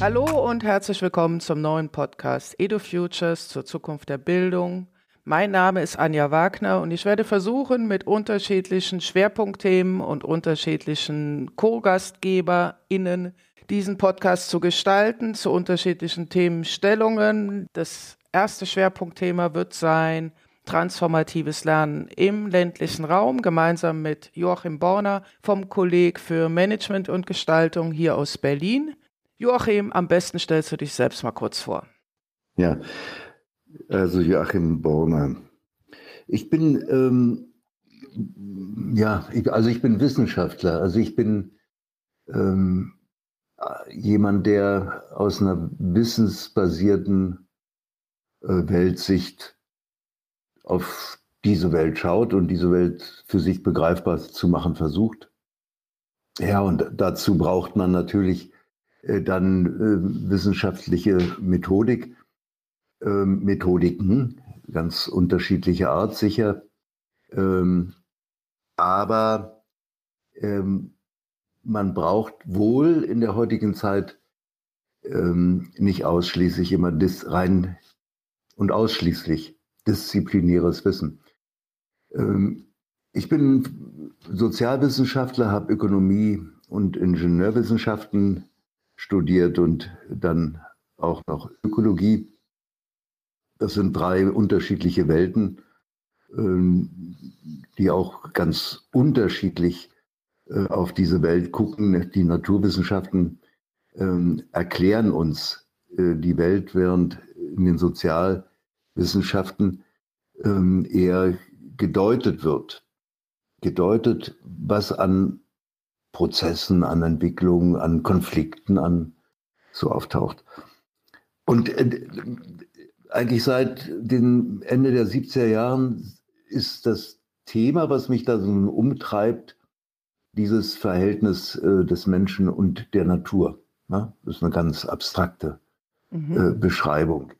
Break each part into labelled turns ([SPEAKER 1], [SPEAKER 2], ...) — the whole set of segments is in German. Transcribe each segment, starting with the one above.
[SPEAKER 1] Hallo und herzlich willkommen zum neuen Podcast Edu Futures zur Zukunft der Bildung. Mein Name ist Anja Wagner und ich werde versuchen, mit unterschiedlichen Schwerpunktthemen und unterschiedlichen Co-GastgeberInnen diesen Podcast zu gestalten, zu unterschiedlichen Themenstellungen. Das erste Schwerpunktthema wird sein transformatives Lernen im ländlichen Raum, gemeinsam mit Joachim Borner vom Kolleg für Management und Gestaltung hier aus Berlin. Joachim, am besten stellst du dich selbst mal kurz vor.
[SPEAKER 2] Ja, also Joachim Borner. Ich bin, ähm, ja, ich, also ich bin Wissenschaftler. Also ich bin ähm, jemand, der aus einer wissensbasierten äh, Weltsicht auf diese Welt schaut und diese Welt für sich begreifbar zu machen versucht. Ja, und dazu braucht man natürlich dann äh, wissenschaftliche Methodik, äh, Methodiken, ganz unterschiedlicher Art sicher. Ähm, aber ähm, man braucht wohl in der heutigen Zeit ähm, nicht ausschließlich immer das rein und ausschließlich disziplinäres Wissen. Ähm, ich bin Sozialwissenschaftler, habe Ökonomie und Ingenieurwissenschaften studiert und dann auch noch Ökologie. Das sind drei unterschiedliche Welten, ähm, die auch ganz unterschiedlich äh, auf diese Welt gucken. Die Naturwissenschaften ähm, erklären uns äh, die Welt, während in den Sozialwissenschaften ähm, eher gedeutet wird. Gedeutet, was an Prozessen, an Entwicklungen, an Konflikten, an so auftaucht. Und äh, eigentlich seit dem Ende der 70er Jahren ist das Thema, was mich da so umtreibt, dieses Verhältnis äh, des Menschen und der Natur. Ne? Das ist eine ganz abstrakte mhm. äh, Beschreibung,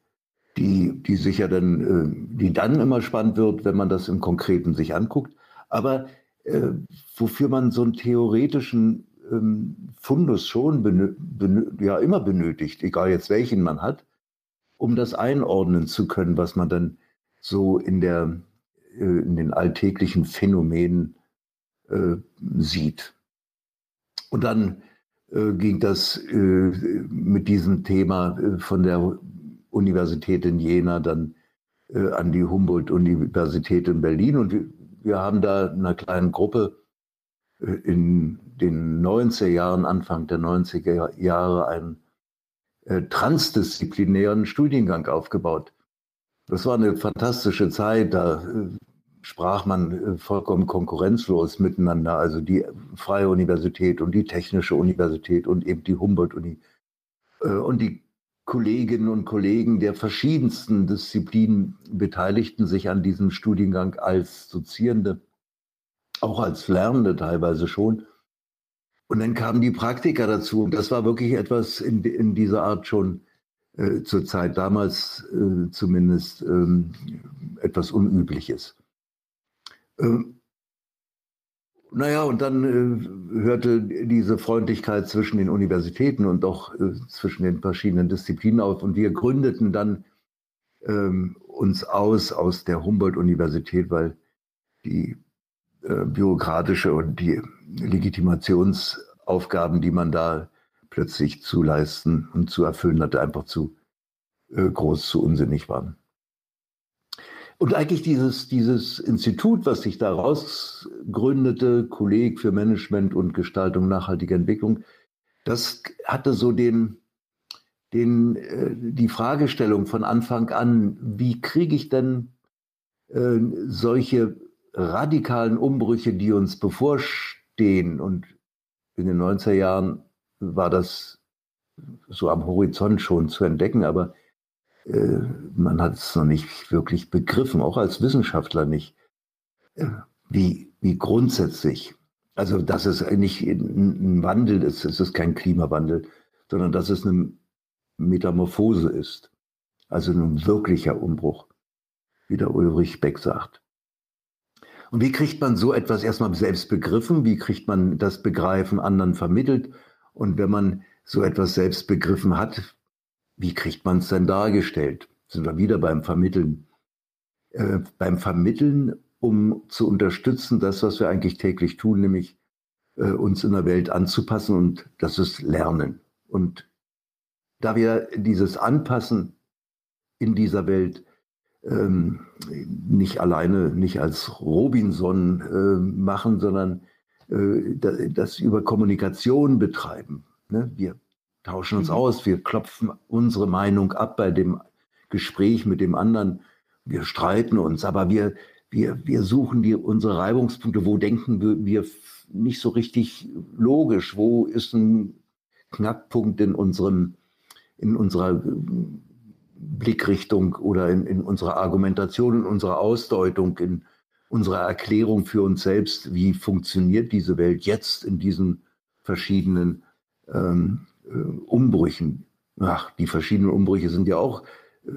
[SPEAKER 2] die, die sicher dann, äh, die dann immer spannend wird, wenn man das im Konkreten sich anguckt. Aber äh, wofür man so einen theoretischen ähm, Fundus schon ja, immer benötigt, egal jetzt welchen man hat, um das einordnen zu können, was man dann so in, der, äh, in den alltäglichen Phänomenen äh, sieht. Und dann äh, ging das äh, mit diesem Thema von der Universität in Jena dann an die Humboldt-Universität in Berlin. Und wir, haben da in einer kleinen Gruppe äh, in den 90er Jahren, Anfang der 90er Jahre, einen transdisziplinären Studiengang aufgebaut. Das war eine fantastische Zeit. Da sprach man äh, vollkommen konkurrenzlos miteinander, also die Freie Universität und die Technische Universität und eben die Humboldt-Uni. Äh, und die Kolleginnen und Kollegen der verschiedensten Disziplinen beteiligten sich an diesem Studiengang als Dozierende, auch als Lernende teilweise schon. Und dann kamen die Praktiker dazu. Und das war wirklich etwas in, in dieser Art schon äh, zur Zeit damals äh, zumindest ähm, etwas Unübliches. Ähm, naja, und dann äh, hörte diese Freundlichkeit zwischen den Universitäten und auch äh, zwischen den verschiedenen Disziplinen auf. Und wir gründeten dann ähm, uns aus aus der Humboldt-Universität, weil die äh, bürokratische und die Legitimationsaufgaben, die man da plötzlich zu leisten und zu erfüllen hatte, einfach zu äh, groß, zu unsinnig waren. Und eigentlich dieses, dieses Institut, was sich daraus gründete, Kolleg für Management und Gestaltung nachhaltiger Entwicklung, das hatte so den, den, äh, die Fragestellung von Anfang an, wie kriege ich denn äh, solche radikalen Umbrüche, die uns bevorstehen, und in den 90er Jahren war das so am Horizont schon zu entdecken, aber man hat es noch nicht wirklich begriffen, auch als Wissenschaftler nicht, äh, wie, wie grundsätzlich, also dass es nicht ein Wandel ist, es ist kein Klimawandel, sondern dass es eine Metamorphose ist, also ein wirklicher Umbruch, wie der Ulrich Beck sagt. Und wie kriegt man so etwas erstmal selbst begriffen? Wie kriegt man das Begreifen anderen vermittelt? Und wenn man so etwas selbst begriffen hat, wie kriegt man es denn dargestellt? Sind wir wieder beim Vermitteln. Äh, beim Vermitteln, um zu unterstützen, das, was wir eigentlich täglich tun, nämlich äh, uns in der Welt anzupassen und das ist Lernen. Und da wir dieses Anpassen in dieser Welt ähm, nicht alleine, nicht als Robinson äh, machen, sondern äh, das über Kommunikation betreiben. Ne? Wir tauschen uns mhm. aus, wir klopfen unsere Meinung ab bei dem Gespräch mit dem anderen. Wir streiten uns, aber wir, wir, wir suchen die, unsere Reibungspunkte. Wo denken wir, wir nicht so richtig logisch? Wo ist ein Knackpunkt in unserem, in unserer Blickrichtung oder in, in unserer Argumentation, in unserer Ausdeutung, in unserer Erklärung für uns selbst, wie funktioniert diese Welt jetzt in diesen verschiedenen ähm, äh, Umbrüchen. Ach, die verschiedenen Umbrüche sind ja auch äh,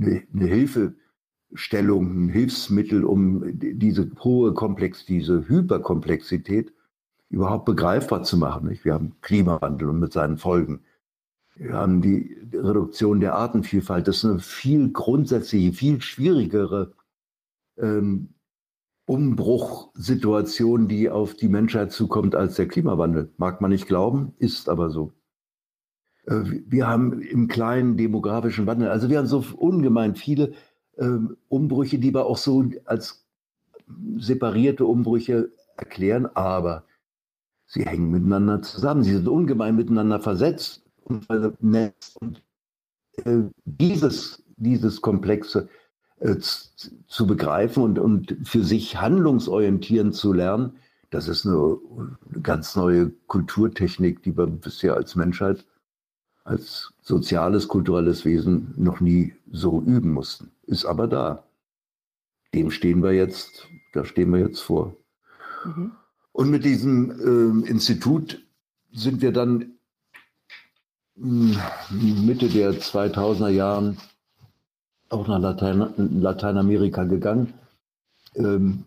[SPEAKER 2] eine, eine Hilfestellung, ein Hilfsmittel, um diese hohe Komplex, diese Hyperkomplexität überhaupt begreifbar zu machen. Nicht? Wir haben Klimawandel und mit seinen Folgen. Wir haben die Reduktion der Artenvielfalt. Das ist eine viel grundsätzliche, viel schwierigere ähm, Umbruchsituation, die auf die Menschheit zukommt als der Klimawandel. Mag man nicht glauben, ist aber so. Äh, wir haben im kleinen demografischen Wandel, also wir haben so ungemein viele ähm, Umbrüche, die wir auch so als separierte Umbrüche erklären, aber sie hängen miteinander zusammen. Sie sind ungemein miteinander versetzt und vernetzt. Und äh, dieses, dieses Komplexe äh, zu begreifen und, und für sich handlungsorientierend zu lernen, das ist eine ganz neue Kulturtechnik, die wir bisher als Menschheit, als soziales, kulturelles Wesen noch nie so üben mussten. Ist aber da. Dem stehen wir jetzt, da stehen wir jetzt vor. Mhm. Und mit diesem äh, Institut sind wir dann Mitte der 2000er Jahren auch nach Latein, Lateinamerika gegangen. Ähm,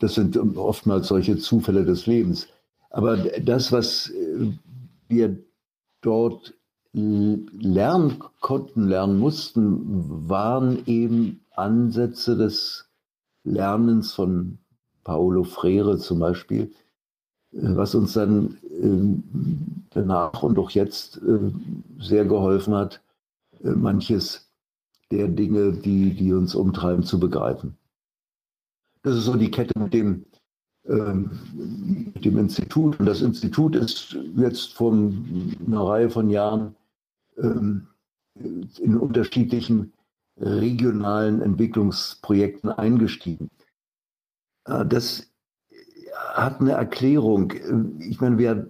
[SPEAKER 2] das sind oftmals solche Zufälle des Lebens. Aber das, was äh, wir dort lernen konnten, lernen mussten, waren eben Ansätze des Lernens von Paolo Freire zum Beispiel, äh, was uns dann ähm, danach und auch jetzt äh, sehr geholfen hat, äh, manches der Dinge, die, die uns umtreiben, zu begreifen. Das ist so die Kette mit dem, ähm, mit dem Institut. Und das Institut ist jetzt vor einer Reihe von Jahren ähm, in unterschiedlichen regionalen Entwicklungsprojekten eingestiegen. Das hat eine Erklärung. Ich meine, wir,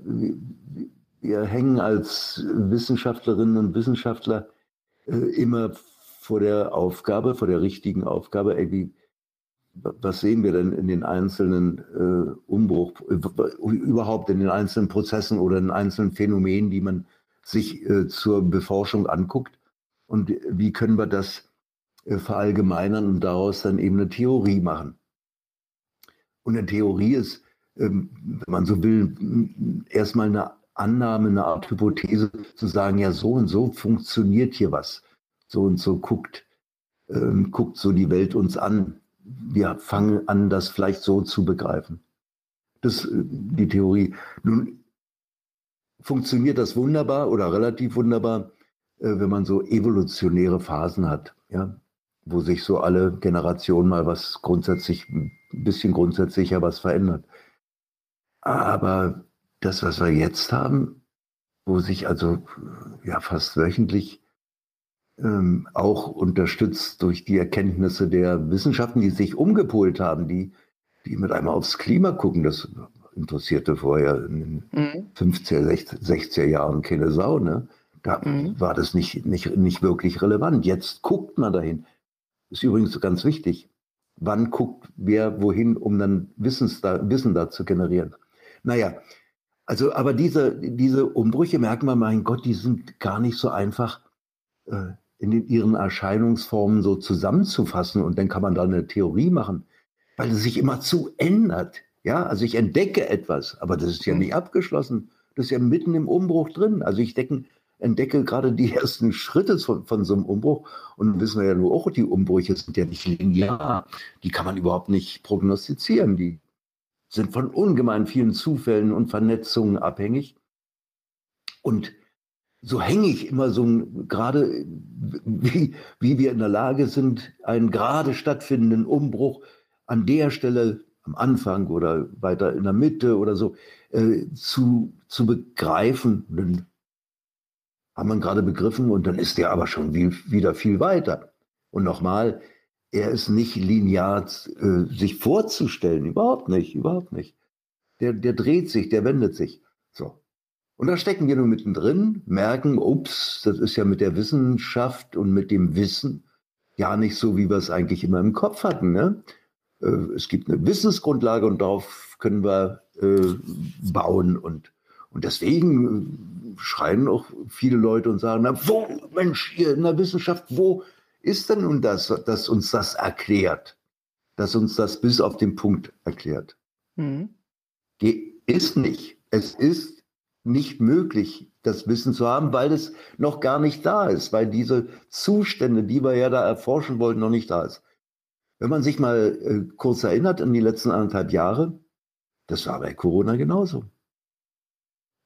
[SPEAKER 2] wir hängen als Wissenschaftlerinnen und Wissenschaftler äh, immer vor der Aufgabe, vor der richtigen Aufgabe, ey, was sehen wir denn in den einzelnen äh, Umbruch, überhaupt in den einzelnen Prozessen oder in einzelnen Phänomenen, die man sich äh, zur Beforschung anguckt? Und wie können wir das äh, verallgemeinern und daraus dann eben eine Theorie machen? Und eine Theorie ist ähm, wenn man so will, erstmal eine Annahme, eine Art Hypothese zu sagen, ja, so und so funktioniert hier was. So und so guckt, ähm, guckt so die Welt uns an. Wir fangen an, das vielleicht so zu begreifen. Das ist äh, die Theorie. Nun funktioniert das wunderbar oder relativ wunderbar, äh, wenn man so evolutionäre Phasen hat, ja, wo sich so alle Generationen mal was grundsätzlich, ein bisschen grundsätzlicher was verändert. Aber das, was wir jetzt haben, wo sich also ja fast wöchentlich ähm, auch unterstützt durch die Erkenntnisse der Wissenschaften, die sich umgepolt haben, die, die mit einmal aufs Klima gucken, das interessierte vorher in den mhm. 50er, 60er Jahren keine Sau. Ne? Da mhm. war das nicht, nicht, nicht wirklich relevant. Jetzt guckt man dahin. Ist übrigens ganz wichtig. Wann guckt wer wohin, um dann Wissens da, Wissen da zu generieren? Naja, also, aber diese, diese Umbrüche merken wir, mein Gott, die sind gar nicht so einfach äh, in den, ihren Erscheinungsformen so zusammenzufassen und dann kann man da eine Theorie machen, weil es sich immer zu ändert. Ja, also ich entdecke etwas, aber das ist ja mhm. nicht abgeschlossen. Das ist ja mitten im Umbruch drin. Also ich denke, entdecke gerade die ersten Schritte von, von so einem Umbruch. Und wissen wir ja nur auch, die Umbrüche sind ja nicht linear. Die kann man überhaupt nicht prognostizieren. Die sind von ungemein vielen Zufällen und Vernetzungen abhängig. Und so hänge ich immer so gerade, wie, wie wir in der Lage sind, einen gerade stattfindenden Umbruch an der Stelle am Anfang oder weiter in der Mitte oder so äh, zu, zu begreifen. Dann haben wir gerade begriffen und dann ist der aber schon wie, wieder viel weiter. Und nochmal, er ist nicht linear äh, sich vorzustellen, überhaupt nicht, überhaupt nicht. Der, der dreht sich, der wendet sich. So. Und da stecken wir nur mittendrin, merken, ups, das ist ja mit der Wissenschaft und mit dem Wissen ja nicht so, wie wir es eigentlich immer im Kopf hatten. Ne? Äh, es gibt eine Wissensgrundlage und darauf können wir äh, bauen. Und, und deswegen äh, schreien auch viele Leute und sagen, na, wo, Mensch, hier in der Wissenschaft, wo ist denn nun das, das uns das erklärt? Das uns das bis auf den Punkt erklärt. Mhm. Ist nicht. Es ist nicht möglich, das Wissen zu haben, weil es noch gar nicht da ist, weil diese Zustände, die wir ja da erforschen wollten, noch nicht da ist. Wenn man sich mal äh, kurz erinnert an die letzten anderthalb Jahre, das war bei Corona genauso.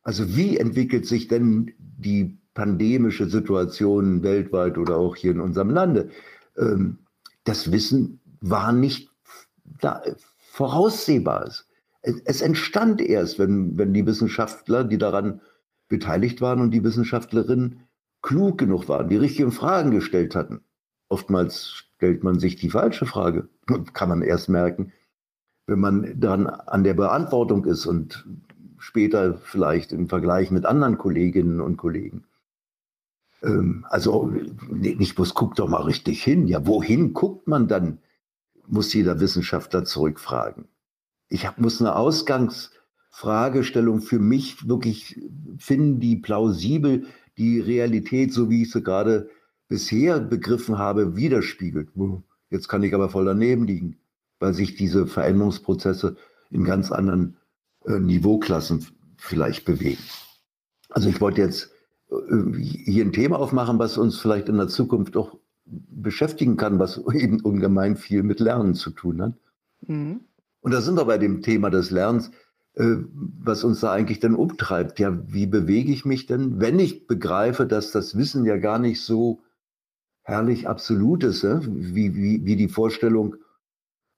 [SPEAKER 2] Also wie entwickelt sich denn die pandemische Situation weltweit oder auch hier in unserem Lande? Ähm, das Wissen war nicht da, voraussehbar. Es entstand erst, wenn, wenn die Wissenschaftler, die daran beteiligt waren und die Wissenschaftlerinnen klug genug waren, die richtigen Fragen gestellt hatten. Oftmals stellt man sich die falsche Frage, kann man erst merken, wenn man dann an der Beantwortung ist und später vielleicht im Vergleich mit anderen Kolleginnen und Kollegen. Ähm, also nicht bloß guckt doch mal richtig hin. Ja, wohin guckt man dann, muss jeder Wissenschaftler zurückfragen ich hab, muss eine Ausgangsfragestellung für mich wirklich finden, die plausibel die Realität, so wie ich sie gerade bisher begriffen habe, widerspiegelt. Jetzt kann ich aber voll daneben liegen, weil sich diese Veränderungsprozesse in ganz anderen äh, Niveauklassen vielleicht bewegen. Also ich wollte jetzt äh, hier ein Thema aufmachen, was uns vielleicht in der Zukunft auch beschäftigen kann, was eben ungemein viel mit Lernen zu tun hat. Mhm. Und da sind wir bei dem Thema des Lernens, äh, was uns da eigentlich dann umtreibt. Ja, wie bewege ich mich denn, wenn ich begreife, dass das Wissen ja gar nicht so herrlich absolut ist, ja? wie, wie, wie die Vorstellung,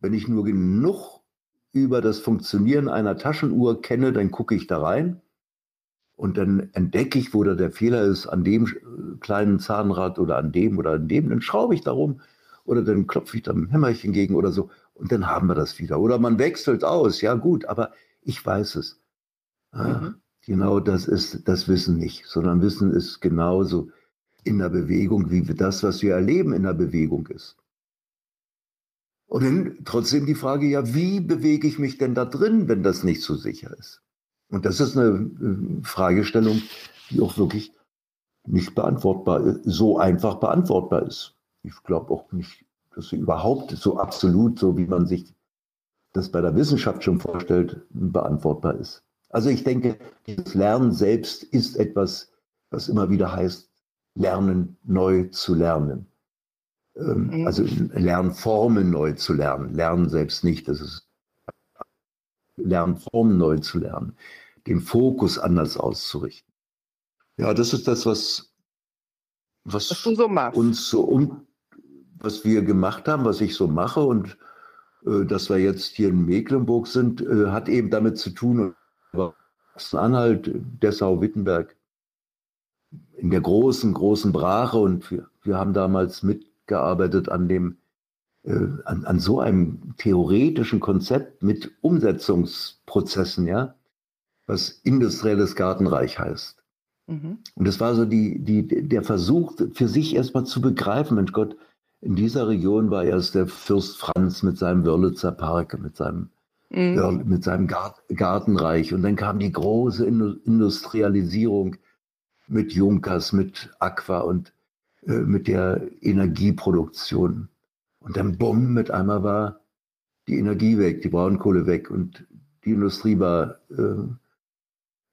[SPEAKER 2] wenn ich nur genug über das Funktionieren einer Taschenuhr kenne, dann gucke ich da rein und dann entdecke ich, wo da der Fehler ist, an dem kleinen Zahnrad oder an dem oder an dem, dann schraube ich darum oder dann klopfe ich da ein Hämmerchen gegen oder so und dann haben wir das wieder. Oder man wechselt aus, ja gut, aber ich weiß es. Ah, mhm. Genau das ist das Wissen nicht, sondern Wissen ist genauso in der Bewegung, wie das, was wir erleben, in der Bewegung ist. Und dann trotzdem die Frage, ja, wie bewege ich mich denn da drin, wenn das nicht so sicher ist? Und das ist eine äh, Fragestellung, die auch wirklich nicht beantwortbar, so einfach beantwortbar ist. Ich glaube auch nicht das überhaupt so absolut, so wie man sich das bei der Wissenschaft schon vorstellt, beantwortbar ist. Also ich denke, das Lernen selbst ist etwas, was immer wieder heißt, lernen neu zu lernen. Ähm, mhm. Also Lernformen neu zu lernen. Lernen selbst nicht, das ist Lernformen neu zu lernen. Den Fokus anders auszurichten. Ja, das ist das, was, was, was so uns so um, was wir gemacht haben, was ich so mache und äh, dass wir jetzt hier in Mecklenburg sind, äh, hat eben damit zu tun, Anhalt, Dessau, Wittenberg, in der großen, großen Brache und wir, wir haben damals mitgearbeitet an dem, äh, an, an so einem theoretischen Konzept mit Umsetzungsprozessen, ja, was industrielles Gartenreich heißt. Mhm. Und das war so die, die, der Versuch, für sich erstmal zu begreifen, Mensch Gott, in dieser Region war erst der Fürst Franz mit seinem Wörlitzer Park, mit seinem, mhm. mit seinem Gartenreich. Und dann kam die große Industrialisierung mit Junkers, mit Aqua und äh, mit der Energieproduktion. Und dann bumm, mit einmal war die Energie weg, die Braunkohle weg und die Industrie war äh,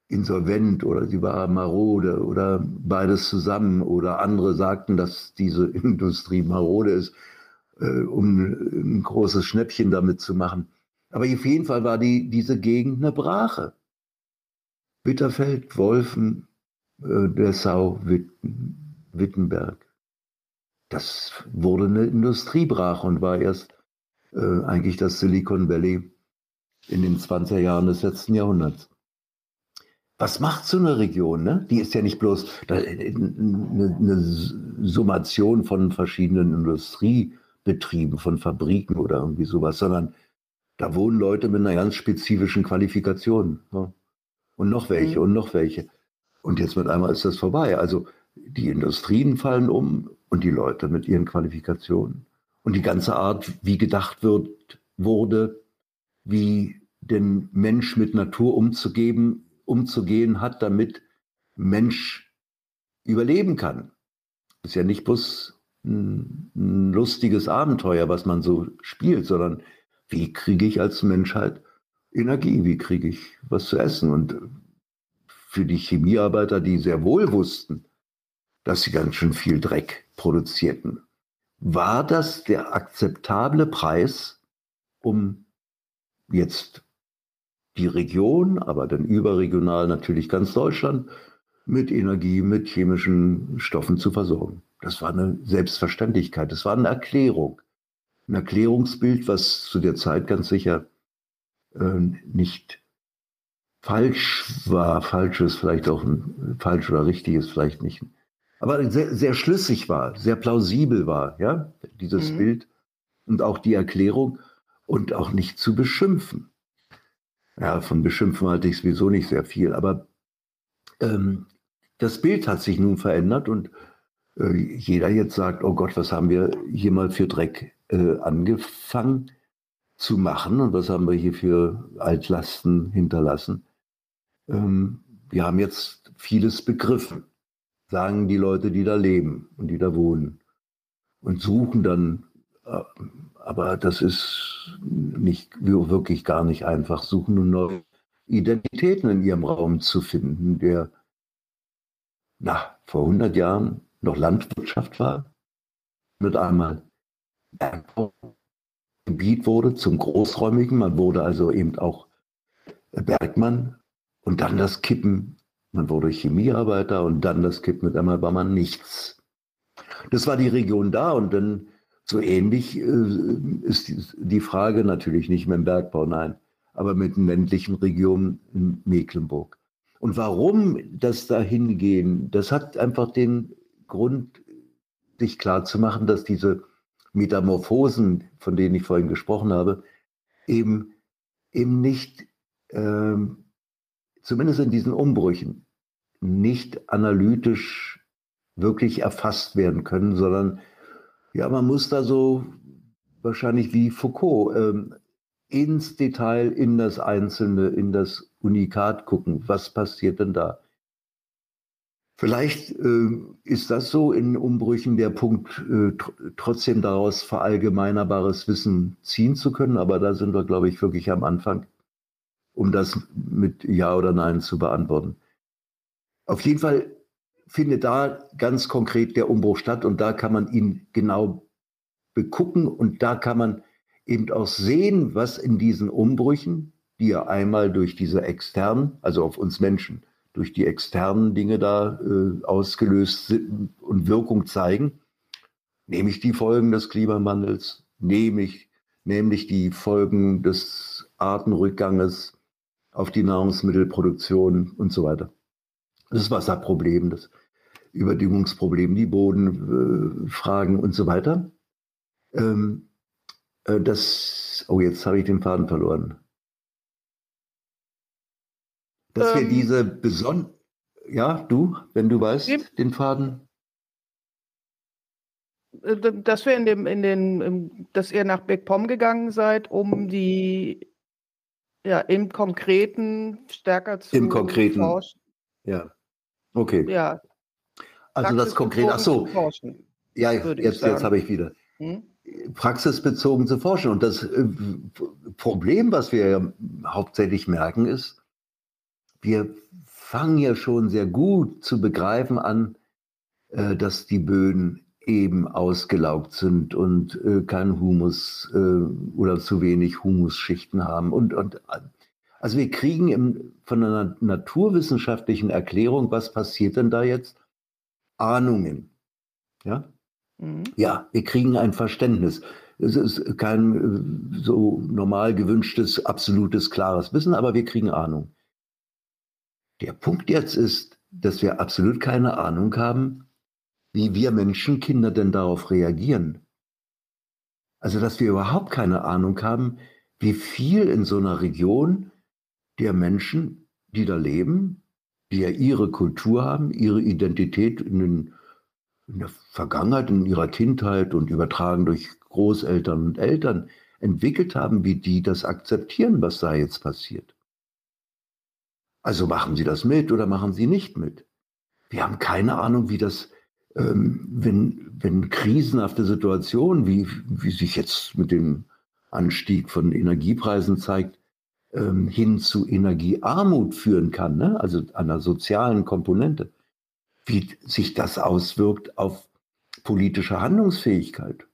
[SPEAKER 2] insolvent oder sie war marode oder beides zusammen oder andere sagten, dass diese Industrie marode ist, äh, um ein großes Schnäppchen damit zu machen. Aber auf jeden Fall war die, diese Gegend eine Brache. Bitterfeld, Wolfen, äh, Dessau, Witten, Wittenberg. Das wurde eine Industriebrache und war erst äh, eigentlich das Silicon Valley in den 20er Jahren des letzten Jahrhunderts. Was macht so eine Region? Ne? Die ist ja nicht bloß eine, eine Summation von verschiedenen Industriebetrieben, von Fabriken oder irgendwie sowas, sondern da wohnen Leute mit einer ganz spezifischen Qualifikation. Ja. Und noch welche mhm. und noch welche. Und jetzt mit einmal ist das vorbei. Also die Industrien fallen um und die Leute mit ihren Qualifikationen. Und die ganze Art, wie gedacht wird, wurde, wie den Mensch mit Natur umzugeben, umzugehen hat, damit Mensch überleben kann. Ist ja nicht bloß ein, ein lustiges Abenteuer, was man so spielt, sondern wie kriege ich als Menschheit Energie, wie kriege ich was zu essen? Und für die Chemiearbeiter, die sehr wohl wussten, dass sie ganz schön viel Dreck produzierten, war das der akzeptable Preis, um jetzt die Region, aber dann überregional natürlich ganz Deutschland mit Energie, mit chemischen Stoffen zu versorgen. Das war eine Selbstverständlichkeit, das war eine Erklärung ein Erklärungsbild, was zu der Zeit ganz sicher äh, nicht falsch war. Falsch ist vielleicht auch ein, falsch oder richtig ist vielleicht nicht. Aber sehr, sehr schlüssig war, sehr plausibel war, ja, dieses mhm. Bild und auch die Erklärung und auch nicht zu beschimpfen. Ja, von beschimpfen halte ich sowieso nicht sehr viel, aber ähm, das Bild hat sich nun verändert und äh, jeder jetzt sagt, oh Gott, was haben wir hier mal für Dreck äh, angefangen zu machen und was haben wir hier für Altlasten hinterlassen. Ähm, wir haben jetzt vieles begriffen, sagen die Leute, die da leben und die da wohnen und suchen dann, äh, aber das ist nicht wirklich gar nicht einfach, suchen nun neue Identitäten in ihrem Raum zu finden, der na, vor 100 Jahren noch Landwirtschaft war, mit einmal Gebiet wurde zum Großräumigen. Man wurde also eben auch Bergmann und dann das Kippen. Man wurde Chemiearbeiter und dann das Kippen. Mit einmal war man nichts. Das war die Region da und dann so ähnlich äh, ist die Frage natürlich nicht mit dem Bergbau, nein, aber mit den ländlichen Regionen in Mecklenburg. Und warum das da hingehen, das hat einfach den Grund, sich klar zu machen, dass diese Metamorphosen, von denen ich vorhin gesprochen habe, eben, eben nicht, ähm, zumindest in diesen Umbrüchen, nicht analytisch wirklich erfasst werden können, sondern ja, man muss da so wahrscheinlich wie Foucault ähm, ins Detail, in das Einzelne, in das Unikat gucken. Was passiert denn da? Vielleicht äh, ist das so in Umbrüchen der Punkt, äh, tr trotzdem daraus verallgemeinerbares Wissen ziehen zu können. Aber da sind wir, glaube ich, wirklich am Anfang, um das mit Ja oder Nein zu beantworten. Auf jeden Fall findet da ganz konkret der Umbruch statt und da kann man ihn genau begucken und da kann man eben auch sehen, was in diesen Umbrüchen, die ja einmal durch diese externen, also auf uns Menschen, durch die externen Dinge da äh, ausgelöst sind und Wirkung zeigen, nämlich die Folgen des Klimawandels, nämlich, nämlich die Folgen des Artenrückganges auf die Nahrungsmittelproduktion und so weiter. Das Wasserproblem, das Überdüngungsproblem, die Bodenfragen und so weiter. Ähm, äh, das, oh, jetzt habe ich den Faden verloren dass ähm, wir diese beson ja, du, wenn du weißt, die, den Faden.
[SPEAKER 1] Äh, dass wir in dem, in den, dass ihr nach Beckpom gegangen seid, um die ja im Konkreten stärker zu
[SPEAKER 2] Im Konkreten. Forschen. Ja. Okay.
[SPEAKER 1] Ja.
[SPEAKER 2] Also das konkret, ach so. Ja, jetzt, jetzt habe ich wieder. Hm? Praxisbezogen zu forschen. Und das äh, Problem, was wir ja hauptsächlich merken, ist, wir fangen ja schon sehr gut zu begreifen an, äh, dass die Böden eben ausgelaugt sind und äh, kein Humus äh, oder zu wenig Humusschichten haben. Und, und also wir kriegen im, von einer naturwissenschaftlichen Erklärung, was passiert denn da jetzt? Ahnungen. Ja? Mhm. Ja, wir kriegen ein Verständnis. Es ist kein äh, so normal gewünschtes, absolutes, klares Wissen, aber wir kriegen Ahnung. Der Punkt jetzt ist, dass wir absolut keine Ahnung haben, wie wir Menschenkinder denn darauf reagieren. Also, dass wir überhaupt keine Ahnung haben, wie viel in so einer Region der Menschen, die da leben, die ja ihre Kultur haben, ihre Identität in, den, in der Vergangenheit, in ihrer Kindheit und übertragen durch Großeltern und Eltern entwickelt haben, wie die das akzeptieren, was da jetzt passiert. Also machen sie das mit oder machen sie nicht mit. Wir haben keine Ahnung, wie das ähm, wenn, wenn krisenhafte Situationen, wie, wie sich jetzt mit dem Anstieg von Energiepreisen zeigt, ähm, hin zu Energiearmut führen kann, ne? also einer sozialen Komponente, wie sich das auswirkt auf politische Handlungsfähigkeit.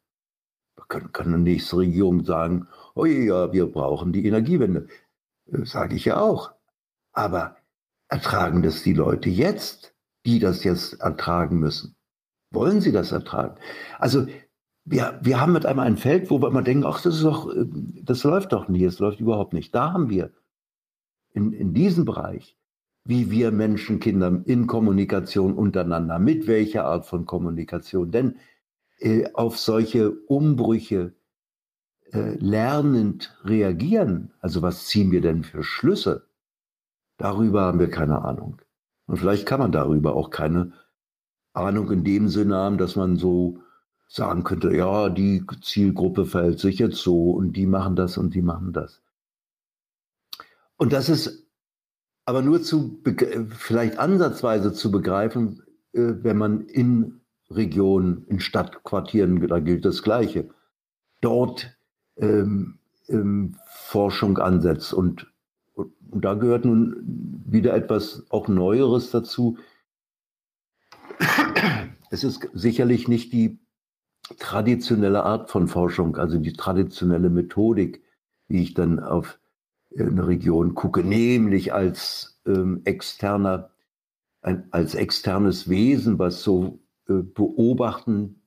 [SPEAKER 2] Da kann, kann eine nächste Regierung sagen, oh ja, wir brauchen die Energiewende. Das sage ich ja auch. Aber ertragen das die Leute jetzt, die das jetzt ertragen müssen? Wollen sie das ertragen? Also wir, wir haben mit einmal ein Feld, wo wir immer denken, ach, das ist doch, äh, das läuft doch nicht, es läuft überhaupt nicht. Da haben wir in, in diesem Bereich, wie wir Menschen, Kinder in Kommunikation untereinander, mit welcher Art von Kommunikation, denn äh, auf solche Umbrüche äh, lernend reagieren, also was ziehen wir denn für Schlüsse, darüber haben wir keine Ahnung. Und vielleicht kann man darüber auch keine Ahnung in dem Sinne haben, dass man so sagen könnte, ja, die Zielgruppe verhält sich jetzt so und die machen das und die machen das. Und das ist aber nur zu, vielleicht ansatzweise zu begreifen, äh, wenn man in Regionen, in Stadtquartieren, da gilt das Gleiche, dort ähm, ähm, Forschung ansetzt. Und, und, und da gehört nun wieder etwas auch Neueres dazu, es ist sicherlich nicht die traditionelle Art von Forschung, also die traditionelle Methodik, wie ich dann auf eine Region gucke, nämlich als ähm, externer, ein, als externes Wesen, was so äh, beobachtend,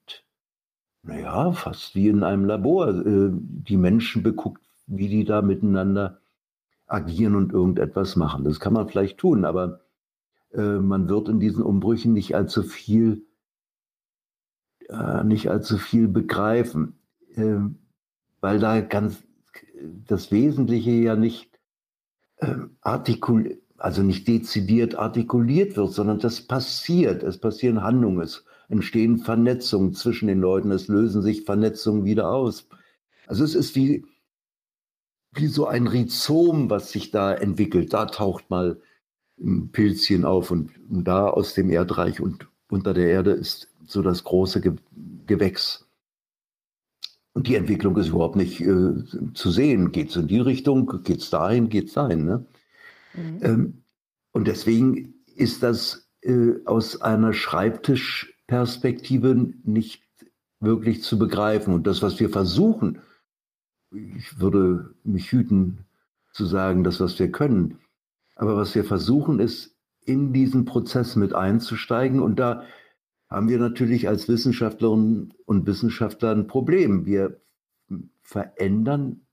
[SPEAKER 2] naja, fast wie in einem Labor, äh, die Menschen beguckt, wie die da miteinander agieren und irgendetwas machen. Das kann man vielleicht tun, aber äh, man wird in diesen Umbrüchen nicht allzu viel, äh, nicht allzu viel begreifen, äh, weil da ganz das Wesentliche ja nicht ähm, artikuliert, also nicht dezidiert artikuliert wird, sondern das passiert. Es passieren Handlungen, es entstehen Vernetzungen zwischen den Leuten, es lösen sich Vernetzungen wieder aus. Also es ist wie, wie so ein Rhizom, was sich da entwickelt. Da taucht mal Pilzchen auf und, da aus dem Erdreich und unter der Erde ist so das große Ge Gewächs. Und die Entwicklung ist überhaupt nicht äh, zu sehen. Geht es in die Richtung, geht es dahin, geht es dahin. Ne? Mhm. Ähm, und deswegen ist das äh, aus einer Schreibtischperspektive nicht wirklich zu begreifen. Und das, was wir versuchen, ich würde mich hüten zu sagen, das, was wir können, aber was wir versuchen, ist, in diesen Prozess mit einzusteigen. Und da haben wir natürlich als Wissenschaftlerinnen und Wissenschaftler ein Problem. Wir verändern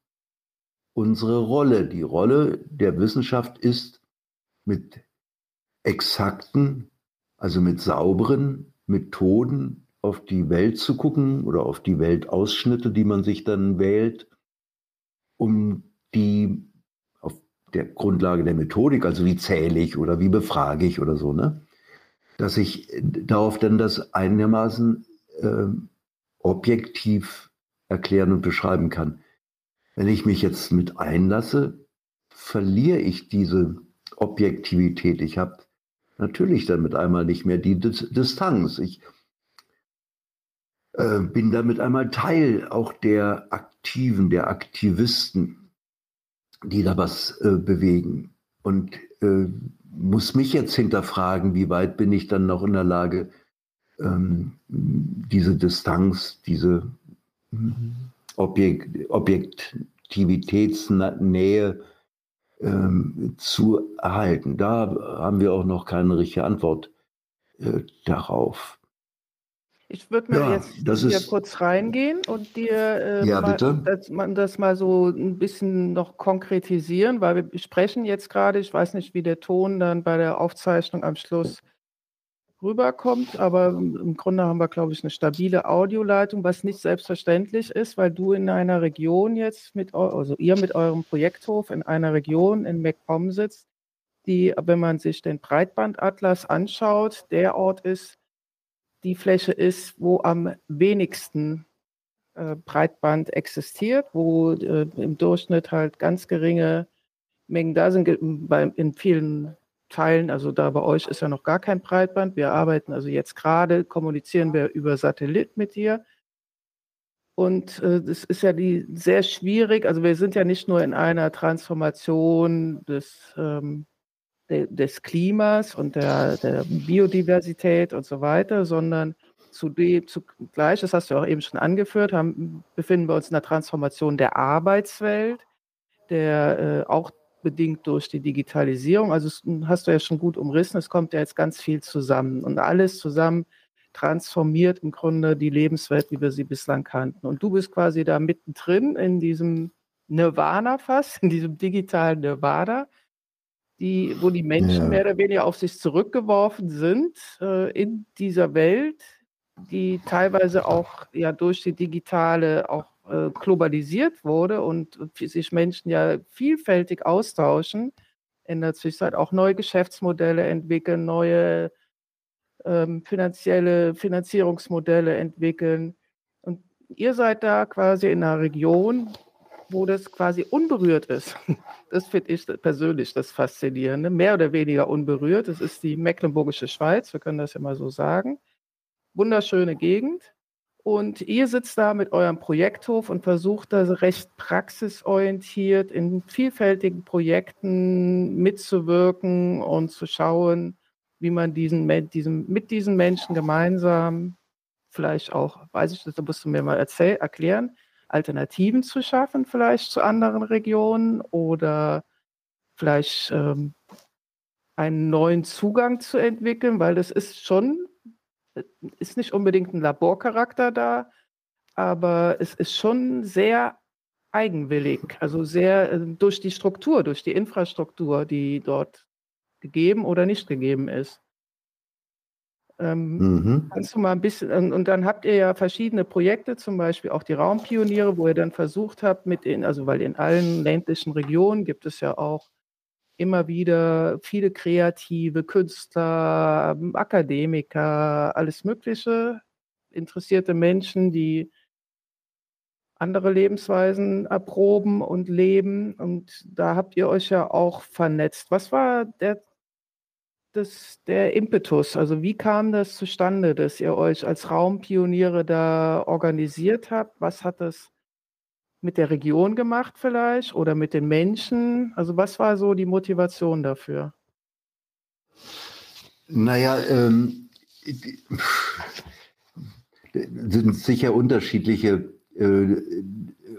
[SPEAKER 2] unsere Rolle. Die Rolle der Wissenschaft ist mit exakten, also mit sauberen Methoden auf die Welt zu gucken oder auf die Weltausschnitte, die man sich dann wählt, um die der Grundlage der Methodik, also wie zähle ich oder wie befrage ich oder so, ne? dass ich darauf dann das einigermaßen äh, objektiv erklären und beschreiben kann. Wenn ich mich jetzt mit einlasse, verliere ich diese Objektivität. Ich habe natürlich damit einmal nicht mehr die Distanz. Ich äh, bin damit einmal Teil auch der Aktiven, der Aktivisten die da was äh, bewegen. Und äh, muss mich jetzt hinterfragen, wie weit bin ich dann noch in der Lage, ähm, diese Distanz, diese Objekt, Objektivitätsnähe ähm, zu erhalten. Da haben wir auch noch keine richtige Antwort äh, darauf.
[SPEAKER 1] Ich würde mir ja, jetzt hier ist, kurz reingehen und dir äh, ja, mal, das, man das mal so ein bisschen noch konkretisieren, weil wir sprechen jetzt gerade, ich weiß nicht, wie der Ton dann bei der Aufzeichnung am Schluss rüberkommt, aber im Grunde haben wir, glaube ich, eine stabile Audioleitung, was nicht selbstverständlich ist, weil du in einer Region jetzt mit, also ihr mit eurem Projekthof in einer Region in MacPom sitzt, die, wenn man sich den Breitbandatlas anschaut, der Ort ist, die Fläche ist, wo am wenigsten äh, Breitband existiert, wo äh, im Durchschnitt halt ganz geringe Mengen da sind. In vielen Teilen, also da bei euch ist ja noch gar kein Breitband. Wir arbeiten also jetzt gerade, kommunizieren wir über Satellit mit dir. Und äh, das ist ja die sehr schwierig. Also wir sind ja nicht nur in einer Transformation des ähm, des Klimas und der, der, Biodiversität und so weiter, sondern zudem, zugleich, das hast du auch eben schon angeführt, haben, befinden wir uns in der Transformation der Arbeitswelt, der äh, auch bedingt durch die Digitalisierung, also hast du ja schon gut umrissen, es kommt ja jetzt ganz viel zusammen und alles zusammen transformiert im Grunde die Lebenswelt, wie wir sie bislang kannten. Und du bist quasi da mittendrin in diesem Nirvana fast, in diesem digitalen Nirvana die, wo die Menschen ja. mehr oder weniger auf sich zurückgeworfen sind äh, in dieser Welt, die teilweise auch ja durch die digitale auch äh, globalisiert wurde und sich Menschen ja vielfältig austauschen, in der Zwischenzeit auch neue Geschäftsmodelle entwickeln, neue ähm, finanzielle Finanzierungsmodelle entwickeln. Und ihr seid da quasi in einer Region, wo das quasi unberührt ist. Das finde ich persönlich das Faszinierende. Mehr oder weniger unberührt. Das ist die Mecklenburgische Schweiz, wir können das ja mal so sagen. Wunderschöne Gegend. Und ihr sitzt da mit eurem Projekthof und versucht da recht praxisorientiert in vielfältigen Projekten mitzuwirken und zu schauen, wie man diesen, diesen, mit diesen Menschen gemeinsam, vielleicht auch, weiß ich das, da musst du mir mal erzähl, erklären, Alternativen zu schaffen, vielleicht zu anderen Regionen oder vielleicht ähm, einen neuen Zugang zu entwickeln, weil das ist schon, ist nicht unbedingt ein Laborcharakter da, aber es ist schon sehr eigenwillig, also sehr äh, durch die Struktur, durch die Infrastruktur, die dort gegeben oder nicht gegeben ist. Ähm, mhm. Kannst du mal ein bisschen, und dann habt ihr ja verschiedene Projekte, zum Beispiel auch die Raumpioniere, wo ihr dann versucht habt, mit in, also weil in allen ländlichen Regionen gibt es ja auch immer wieder viele kreative Künstler, Akademiker, alles Mögliche, interessierte Menschen, die andere Lebensweisen erproben und leben. Und da habt ihr euch ja auch vernetzt. Was war der das, der Impetus? Also wie kam das zustande, dass ihr euch als Raumpioniere da organisiert habt? Was hat das mit der Region gemacht vielleicht oder mit den Menschen? Also was war so die Motivation dafür?
[SPEAKER 2] Naja, ähm, sind sicher unterschiedliche, äh,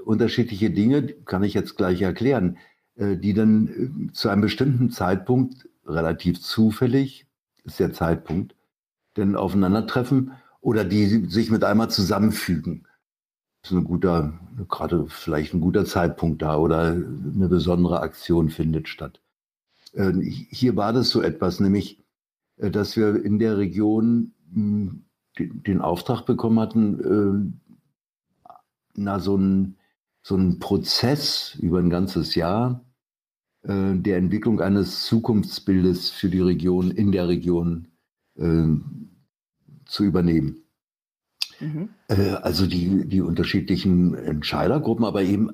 [SPEAKER 2] unterschiedliche Dinge, kann ich jetzt gleich erklären, äh, die dann äh, zu einem bestimmten Zeitpunkt relativ zufällig, ist der Zeitpunkt, denn aufeinandertreffen oder die sich mit einmal zusammenfügen. Das ist ein guter, gerade vielleicht ein guter Zeitpunkt da oder eine besondere Aktion findet statt. Äh, hier war das so etwas, nämlich, äh, dass wir in der Region hm, den Auftrag bekommen hatten, äh, na, so ein, so ein Prozess über ein ganzes Jahr äh, der Entwicklung eines Zukunftsbildes für die Region, in der Region äh, zu übernehmen. Mhm. Äh, also die, die unterschiedlichen Entscheidergruppen, aber eben,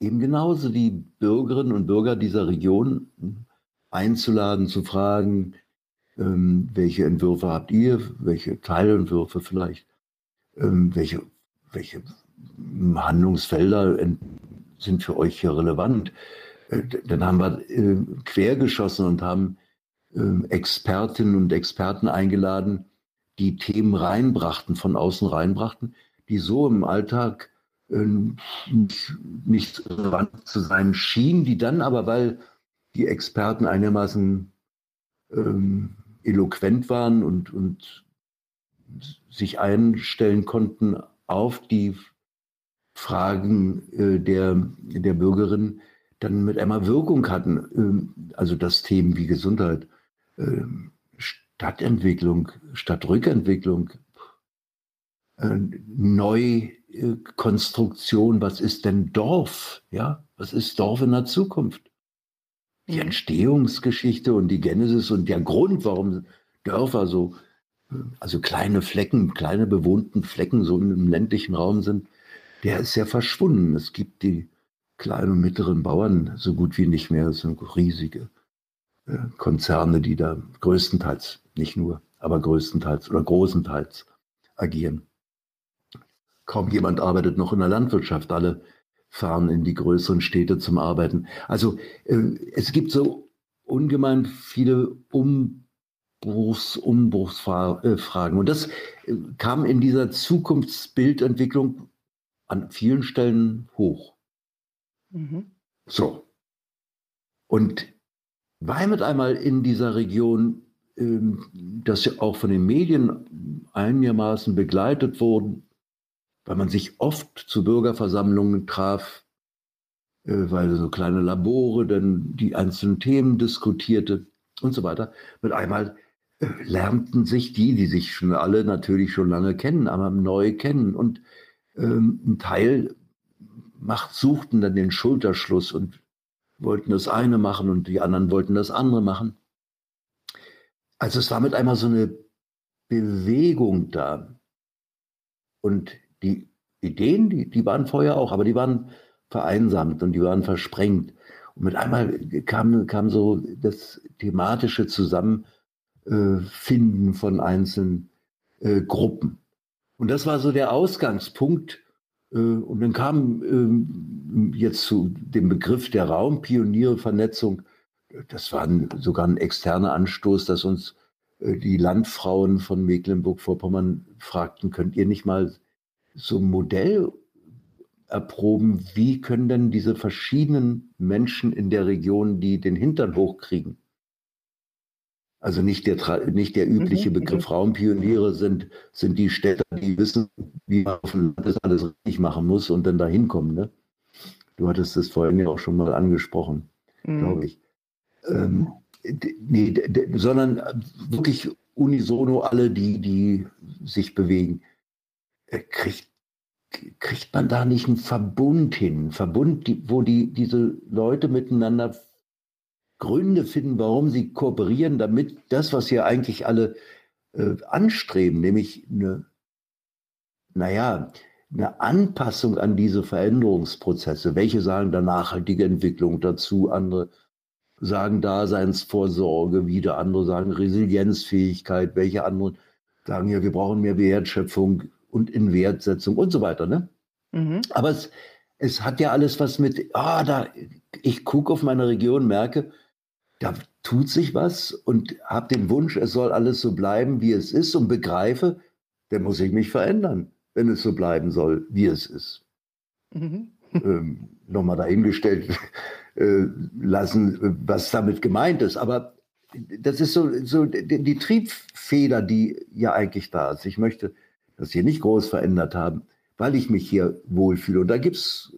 [SPEAKER 2] eben genauso die Bürgerinnen und Bürger dieser Region einzuladen, zu fragen, ähm, welche Entwürfe habt ihr, welche Teilentwürfe vielleicht, ähm, welche, welche Handlungsfelder sind für euch hier relevant. Dann haben wir äh, quergeschossen und haben äh, Expertinnen und Experten eingeladen, die Themen reinbrachten, von außen reinbrachten, die so im Alltag äh, nicht, nicht relevant zu sein schienen, die dann aber, weil die Experten einigermaßen ähm, eloquent waren und, und sich einstellen konnten auf die Fragen äh, der, der Bürgerin, dann mit einmal Wirkung hatten. Äh, also das Themen wie Gesundheit, äh, Stadtentwicklung, Stadtrückentwicklung, äh, Neukonstruktion, was ist denn Dorf? Ja, was ist Dorf in der Zukunft? Die Entstehungsgeschichte und die Genesis und der Grund, warum Dörfer so, also kleine Flecken, kleine bewohnten Flecken so im ländlichen Raum sind, der ist ja verschwunden. Es gibt die kleinen und mittleren Bauern so gut wie nicht mehr. Es sind riesige äh, Konzerne, die da größtenteils, nicht nur, aber größtenteils oder großenteils agieren. Kaum jemand arbeitet noch in der Landwirtschaft. Alle fahren in die größeren Städte zum Arbeiten. Also äh, es gibt so ungemein viele Umbruchs, Umbruchsfragen. Und das äh, kam in dieser Zukunftsbildentwicklung an vielen Stellen hoch. Mhm. So. Und weil mit einmal in dieser Region, ähm, das ja auch von den Medien einigermaßen begleitet wurden, weil man sich oft zu Bürgerversammlungen traf, äh, weil so kleine Labore dann die einzelnen Themen diskutierte und so weiter. Mit einmal äh, lernten sich die, die sich schon alle natürlich schon lange kennen, aber neu kennen. Und ähm, ein Teil macht, suchten dann den Schulterschluss und wollten das eine machen und die anderen wollten das andere machen. Also es war mit einmal so eine Bewegung da. Und die Ideen, die, die waren vorher auch, aber die waren vereinsamt und die waren versprengt. Und mit einmal kam, kam so das thematische Zusammenfinden von einzelnen äh, Gruppen. Und das war so der Ausgangspunkt. Äh, und dann kam ähm, jetzt zu dem Begriff der Raumpioniere-Vernetzung. Das war sogar ein externer Anstoß, dass uns äh, die Landfrauen von Mecklenburg-Vorpommern fragten, könnt ihr nicht mal so ein Modell erproben, wie können denn diese verschiedenen Menschen in der Region, die den Hintern hochkriegen, also nicht der, nicht der übliche mhm, Begriff mhm. Raumpioniere sind, sind die Städte, die wissen, wie man auf dem Land das alles richtig machen muss und dann dahin kommen. Ne? Du hattest das vorhin ja auch schon mal angesprochen, mhm. glaube ich. Ähm, nee, sondern wirklich unisono alle, die, die sich bewegen. Äh, kriegt, kriegt man da nicht einen Verbund hin? Einen Verbund, die, wo die, diese Leute miteinander Gründe finden, warum sie kooperieren, damit das, was wir eigentlich alle äh, anstreben, nämlich eine, naja, eine Anpassung an diese Veränderungsprozesse. Welche sagen da nachhaltige Entwicklung dazu, andere sagen Daseinsvorsorge, wieder andere sagen Resilienzfähigkeit, welche anderen sagen ja, wir brauchen mehr Wertschöpfung und Inwertsetzung und so weiter. Ne? Mhm. Aber es, es hat ja alles was mit, ah, da, ich gucke auf meine Region, merke, da tut sich was und habe den Wunsch, es soll alles so bleiben, wie es ist und begreife, dann muss ich mich verändern, wenn es so bleiben soll, wie es ist. Mhm. ähm, Nochmal dahingestellt äh, lassen, was damit gemeint ist. Aber das ist so, so die, die Triebfeder, die ja eigentlich da ist. Ich möchte das hier nicht groß verändert haben, weil ich mich hier wohlfühle. Und da gibt es,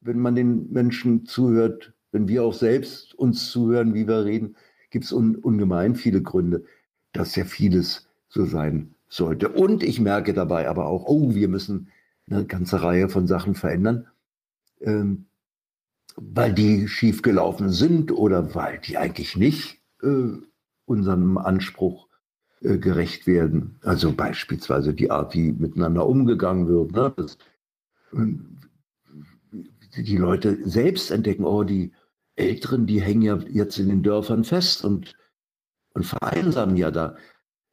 [SPEAKER 2] wenn man den Menschen zuhört, wenn wir auch selbst uns zuhören, wie wir reden, gibt es un, ungemein viele Gründe, dass ja vieles so sein sollte. Und ich merke dabei aber auch, oh, wir müssen eine ganze Reihe von Sachen verändern, ähm, weil die schiefgelaufen sind oder weil die eigentlich nicht äh, unserem Anspruch äh, gerecht werden. Also beispielsweise die Art, wie miteinander umgegangen wird. Ne? Das, die Leute selbst entdecken, oh, die Älteren, die hängen ja jetzt in den Dörfern fest und, und vereinsamen ja da.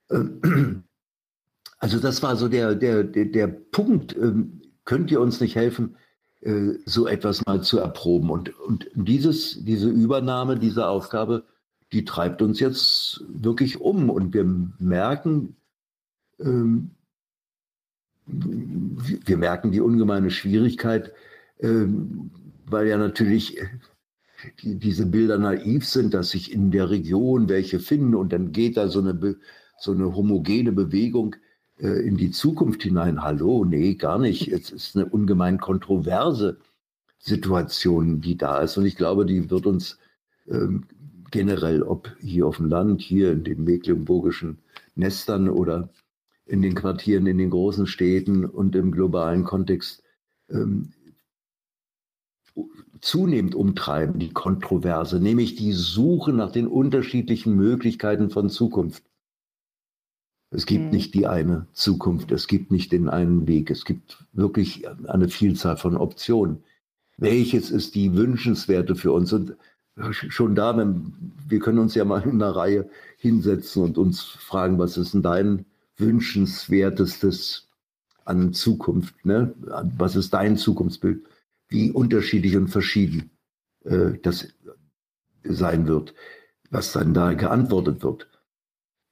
[SPEAKER 2] Ähm, also das war so der, der, der, der Punkt, ähm, könnt ihr uns nicht helfen, äh, so etwas mal zu erproben? Und, und dieses, diese Übernahme dieser Aufgabe, die treibt uns jetzt wirklich um. Und wir merken, ähm, wir merken die ungemeine Schwierigkeit, ähm, weil ja natürlich die, diese Bilder naiv sind, dass sich in der Region welche finden und dann geht da so eine, so eine homogene Bewegung äh, in die Zukunft hinein. Hallo, nee, gar nicht. Es ist eine ungemein kontroverse Situation, die da ist. Und ich glaube, die wird uns ähm, generell, ob hier auf dem Land, hier in den mecklenburgischen Nestern oder in den Quartieren, in den großen Städten und im globalen Kontext ähm, zunehmend umtreiben, die Kontroverse, nämlich die Suche nach den unterschiedlichen Möglichkeiten von Zukunft. Es gibt mhm. nicht die eine Zukunft, es gibt nicht den einen Weg, es gibt wirklich eine Vielzahl von Optionen. Welches ist die wünschenswerte für uns? Und schon da, wir können uns ja mal in einer Reihe hinsetzen und uns fragen, was ist denn dein wünschenswertestes an Zukunft? Ne? Was ist dein Zukunftsbild? Wie unterschiedlich und verschieden äh, das sein wird, was dann da geantwortet wird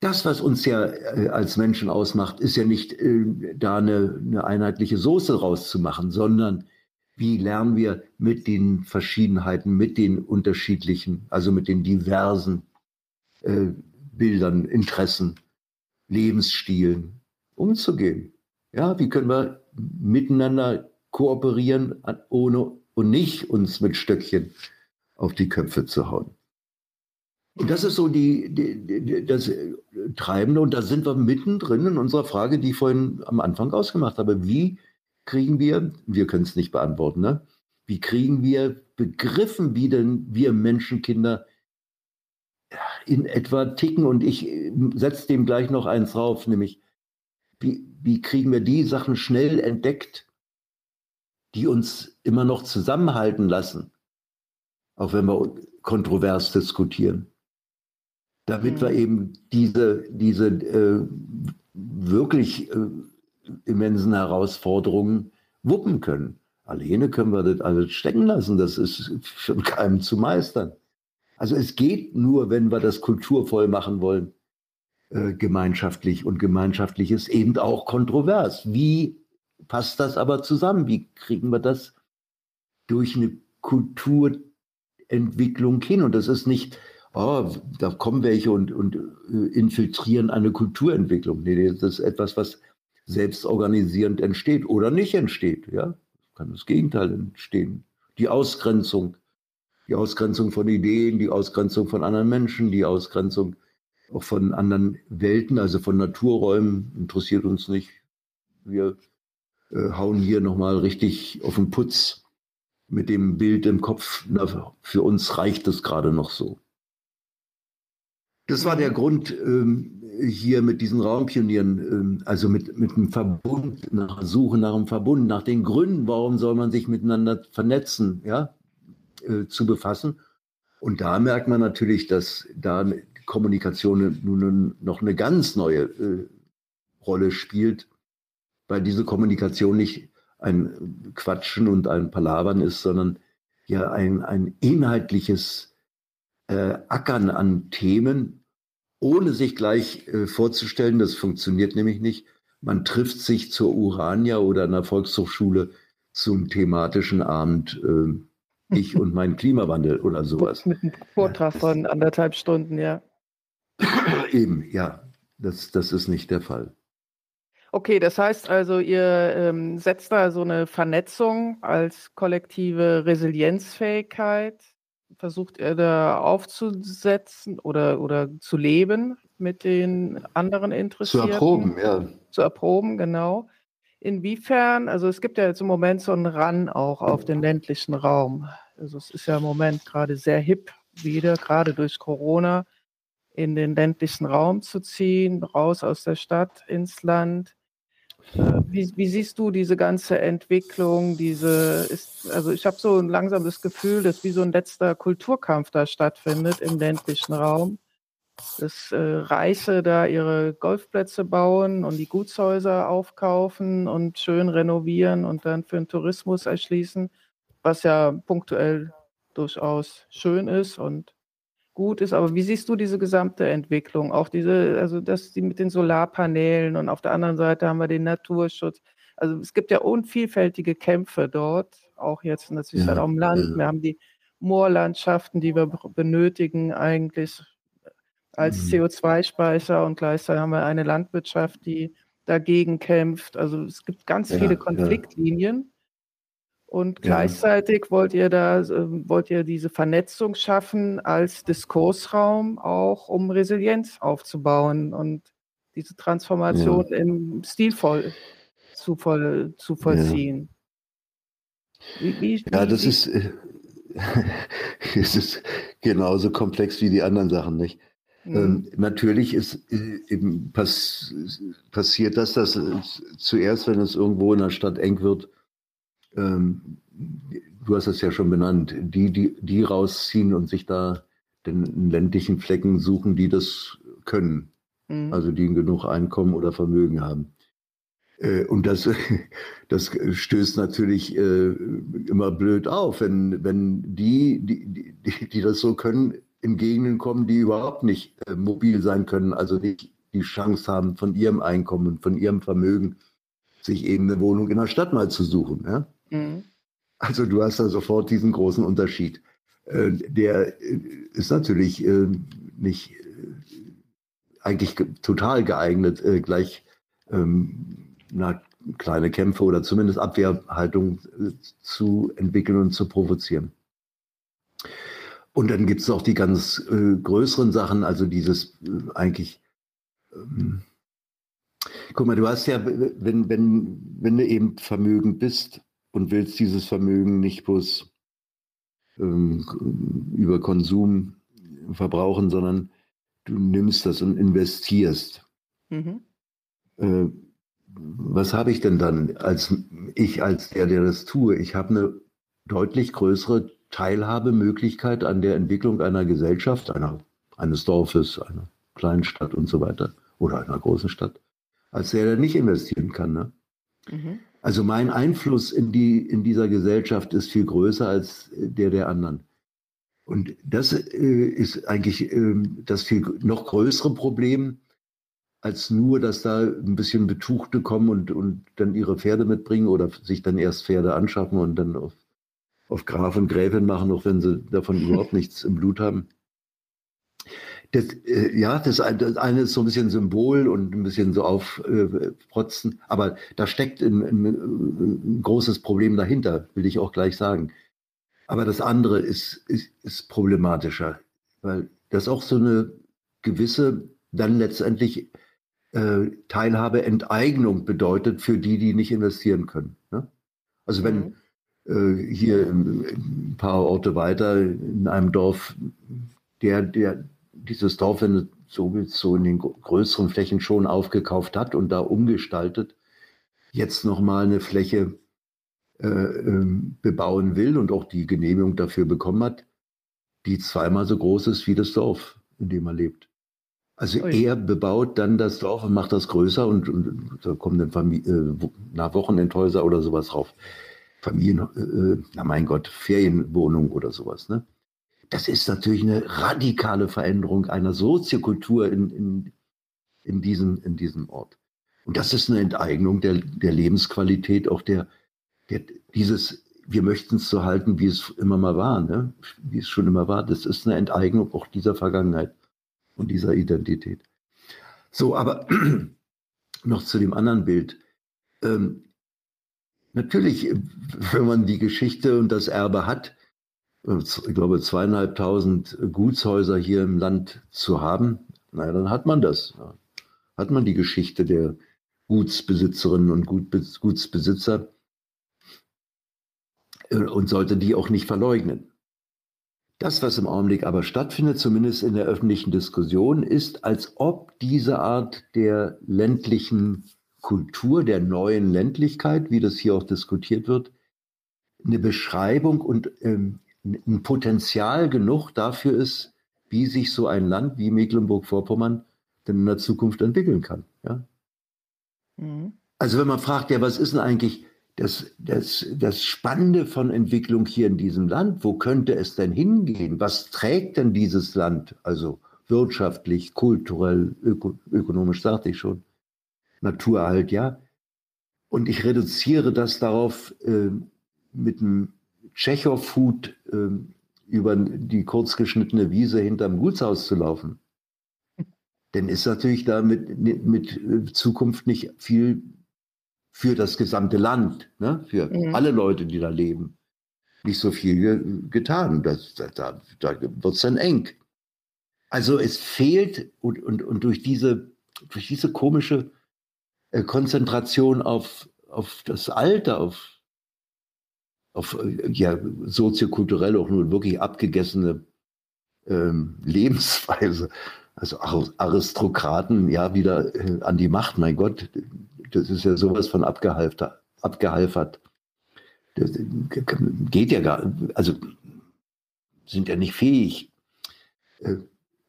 [SPEAKER 2] das, was uns ja äh, als Menschen ausmacht, ist ja nicht äh, da eine, eine, einheitliche Soße rauszumachen, sondern wie lernen wir mit den Verschiedenheiten, mit den unterschiedlichen, also mit den diversen äh, Bildern, Interessen, Lebensstilen umzugehen. Ja, wie können wir miteinander kooperieren, ohne und nicht uns mit Stöckchen auf die Köpfe zu hauen. Und das ist so die, die, die, das Treibende. Und da sind wir mittendrin in unserer Frage, die ich vorhin am Anfang ausgemacht habe. Wie kriegen wir, wir können es nicht beantworten, ne? wie kriegen wir begriffen, wie denn wir Menschenkinder in etwa ticken? Und ich setze dem gleich noch eins drauf, nämlich wie, wie kriegen wir die Sachen schnell entdeckt, die uns immer noch zusammenhalten lassen, auch wenn wir kontrovers diskutieren damit mhm. wir eben diese, diese äh, wirklich äh, immensen Herausforderungen wuppen können. Alleine können wir das alles stecken lassen, das ist für keinem zu meistern. Also es geht nur, wenn wir das kulturvoll machen wollen, äh, gemeinschaftlich. Und gemeinschaftlich ist eben auch kontrovers. Wie passt das aber zusammen? Wie kriegen wir das durch eine Kulturentwicklung hin? Und das ist nicht oh, da kommen welche und, und äh, infiltrieren eine Kulturentwicklung. Nee, das ist etwas, was selbstorganisierend entsteht oder nicht entsteht. Ja, kann das Gegenteil entstehen. Die Ausgrenzung, die Ausgrenzung von Ideen, die Ausgrenzung von anderen Menschen, die Ausgrenzung auch von anderen Welten, also von Naturräumen, interessiert uns nicht. Wir äh, hauen hier nochmal richtig auf den Putz mit dem Bild im Kopf. Na, für uns reicht es gerade noch so. Das war der. Grund ähm, hier mit diesen Raumpionieren, ähm, also mit, mit einem Verbund, nach Suche nach einem Verbund, nach den Gründen, warum soll man sich miteinander vernetzen, ja, äh, zu befassen. Und da merkt man natürlich, dass da Kommunikation nun noch eine ganz neue äh, Rolle spielt, weil diese Kommunikation nicht ein Quatschen und ein Palavern ist, sondern ja ein, ein inhaltliches äh, Ackern an Themen, ohne sich gleich äh, vorzustellen, das funktioniert nämlich nicht. Man trifft sich zur Urania oder einer Volkshochschule zum thematischen Abend äh, Ich und mein Klimawandel oder sowas.
[SPEAKER 1] Mit einem Vortrag von anderthalb Stunden, ja.
[SPEAKER 2] Eben, ja. Das, das ist nicht der Fall.
[SPEAKER 1] Okay, das heißt also, ihr ähm, setzt da so eine Vernetzung als kollektive Resilienzfähigkeit versucht er da aufzusetzen oder, oder zu leben mit den anderen Interessierten?
[SPEAKER 2] Zu erproben, ja.
[SPEAKER 1] Zu erproben, genau. Inwiefern, also es gibt ja jetzt im Moment so einen Run auch auf den ländlichen Raum. Also es ist ja im Moment gerade sehr hip, wieder, gerade durch Corona, in den ländlichen Raum zu ziehen, raus aus der Stadt ins Land. Wie, wie, siehst du diese ganze Entwicklung? Diese ist, also ich habe so langsam das Gefühl, dass wie so ein letzter Kulturkampf da stattfindet im ländlichen Raum. Dass äh, Reiche da ihre Golfplätze bauen und die Gutshäuser aufkaufen und schön renovieren und dann für den Tourismus erschließen, was ja punktuell durchaus schön ist und gut ist. Aber wie siehst du diese gesamte Entwicklung? Auch diese, also das die mit den Solarpanelen und auf der anderen Seite haben wir den Naturschutz. Also es gibt ja unvielfältige Kämpfe dort, auch jetzt natürlich ja, halt auch im Land. Ja. Wir haben die Moorlandschaften, die wir benötigen eigentlich als mhm. CO2-Speicher und gleichzeitig haben wir eine Landwirtschaft, die dagegen kämpft. Also es gibt ganz ja, viele Konfliktlinien. Und gleichzeitig wollt ihr da, äh, wollt ihr diese Vernetzung schaffen als Diskursraum auch, um Resilienz aufzubauen und diese Transformation ja. im stilvoll zu, voll, zu vollziehen.
[SPEAKER 2] Ja, wie, wie, ja das wie, ist, äh, es ist genauso komplex wie die anderen Sachen, nicht? Mhm. Ähm, natürlich ist äh, eben pass, passiert das, dass zuerst, wenn es irgendwo in der Stadt eng wird, ähm, du hast es ja schon benannt, die, die, die rausziehen und sich da den ländlichen Flecken suchen, die das können. Mhm. Also die genug Einkommen oder Vermögen haben. Äh, und das, das stößt natürlich äh, immer blöd auf, wenn, wenn die, die, die, die das so können, in Gegenden kommen, die überhaupt nicht äh, mobil sein können, also nicht die Chance haben, von ihrem Einkommen, von ihrem Vermögen, sich eben eine Wohnung in der Stadt mal zu suchen. Ja? Mhm. Also du hast da sofort diesen großen Unterschied. Äh, der äh, ist natürlich äh, nicht eigentlich total geeignet, gleich ähm, na, kleine Kämpfe oder zumindest Abwehrhaltung zu entwickeln und zu provozieren. Und dann gibt es auch die ganz größeren Sachen, also dieses eigentlich, ähm, guck mal, du hast ja, wenn, wenn, wenn du eben vermögend bist, und willst dieses Vermögen nicht bloß ähm, über Konsum verbrauchen, sondern du nimmst das und investierst. Mhm. Äh, was habe ich denn dann als ich, als der, der das tue? Ich habe eine deutlich größere Teilhabemöglichkeit an der Entwicklung einer Gesellschaft, einer, eines Dorfes, einer kleinen Stadt und so weiter oder einer großen Stadt, als der, der nicht investieren kann. Ne? Mhm. Also mein Einfluss in, die, in dieser Gesellschaft ist viel größer als der der anderen. Und das äh, ist eigentlich äh, das viel noch größere Problem, als nur, dass da ein bisschen Betuchte kommen und, und dann ihre Pferde mitbringen oder sich dann erst Pferde anschaffen und dann auf, auf Graf und Gräfin machen, auch wenn sie davon überhaupt nichts im Blut haben. Das, äh, ja, das, das, eine ist so ein bisschen Symbol und ein bisschen so aufprotzen, äh, aber da steckt ein, ein, ein, großes Problem dahinter, will ich auch gleich sagen. Aber das andere ist, ist, ist problematischer, weil das auch so eine gewisse, dann letztendlich äh, Teilhabe, Enteignung bedeutet für die, die nicht investieren können. Ne? Also wenn mhm. äh, hier ein paar Orte weiter in einem Dorf der, der dieses Dorf, wenn du so willst, so in den größeren Flächen schon aufgekauft hat und da umgestaltet, jetzt nochmal eine Fläche äh, ähm, bebauen will und auch die Genehmigung dafür bekommen hat, die zweimal so groß ist wie das Dorf, in dem er lebt. Also Ui. er bebaut dann das Dorf und macht das größer und, und da kommen dann Familie, äh, nach Wochenendhäuser oder sowas drauf. Familien, äh, na mein Gott, Ferienwohnung oder sowas. Ne? Das ist natürlich eine radikale Veränderung einer Soziokultur in, in, in, diesem, in diesem Ort. Und das ist eine Enteignung der, der Lebensqualität, auch der, der dieses, wir möchten es so halten, wie es immer mal war, ne? wie es schon immer war. Das ist eine Enteignung auch dieser Vergangenheit und dieser Identität. So, aber noch zu dem anderen Bild. Ähm, natürlich, wenn man die Geschichte und das Erbe hat, ich glaube, zweieinhalbtausend Gutshäuser hier im Land zu haben, naja, dann hat man das. Hat man die Geschichte der Gutsbesitzerinnen und Gutsbesitzer äh, und sollte die auch nicht verleugnen. Das, was im Augenblick aber stattfindet, zumindest in der öffentlichen Diskussion, ist, als ob diese Art der ländlichen Kultur, der neuen Ländlichkeit, wie das hier auch diskutiert wird, eine Beschreibung und ähm, ein Potenzial genug dafür ist, wie sich so ein Land wie Mecklenburg-Vorpommern denn in der Zukunft entwickeln kann. Ja? Mhm. Also wenn man fragt, ja, was ist denn eigentlich das, das, das Spannende von Entwicklung hier in diesem Land, wo könnte es denn hingehen? Was trägt denn dieses Land? Also wirtschaftlich, kulturell, öko, ökonomisch, sagte ich schon. Naturerhalt, ja. Und ich reduziere das darauf, äh, mit einem Tschechow-Hut äh, über die kurzgeschnittene Wiese hinterm Gutshaus zu laufen. Denn ist natürlich da mit, mit äh, Zukunft nicht viel für das gesamte Land, ne? für mhm. alle Leute, die da leben, nicht so viel getan. Das, da da, da wird es dann eng. Also es fehlt und, und, und durch, diese, durch diese komische äh, Konzentration auf, auf das Alter, auf, auf äh, ja, soziokulturell auch nur wirklich abgegessene ähm, Lebensweise, also Aristokraten ja wieder äh, an die Macht, mein Gott, das ist ja sowas von abgehalfert. Das geht ja gar, also sind ja nicht fähig. Äh,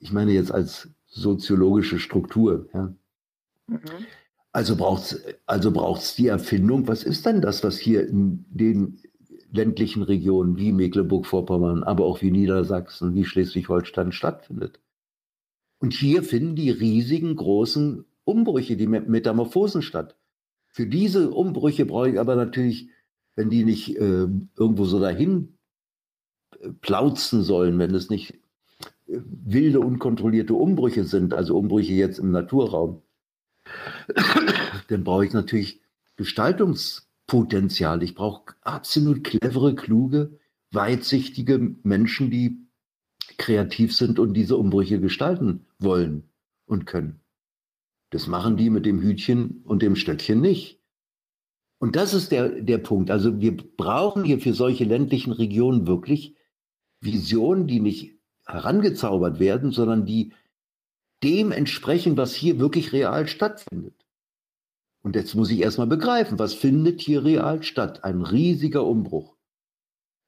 [SPEAKER 2] ich meine jetzt als soziologische Struktur. Ja. Mhm. Also braucht es also braucht's die Erfindung. Was ist denn das, was hier in den ländlichen Regionen wie Mecklenburg-Vorpommern, aber auch wie Niedersachsen, wie Schleswig-Holstein stattfindet? Und hier finden die riesigen, großen Umbrüche, die Metamorphosen statt. Für diese Umbrüche brauche ich aber natürlich, wenn die nicht äh, irgendwo so dahin äh, plauzen sollen, wenn es nicht äh, wilde, unkontrollierte Umbrüche sind, also Umbrüche jetzt im Naturraum, dann brauche ich natürlich Gestaltungspotenzial. Ich brauche absolut clevere, kluge, weitsichtige Menschen, die kreativ sind und diese Umbrüche gestalten wollen und können. Das machen die mit dem Hütchen und dem Stöckchen nicht. Und das ist der, der Punkt. Also wir brauchen hier für solche ländlichen Regionen wirklich Visionen, die nicht herangezaubert werden, sondern die dem entsprechen, was hier wirklich real stattfindet. Und jetzt muss ich erstmal begreifen, was findet hier real statt? Ein riesiger Umbruch.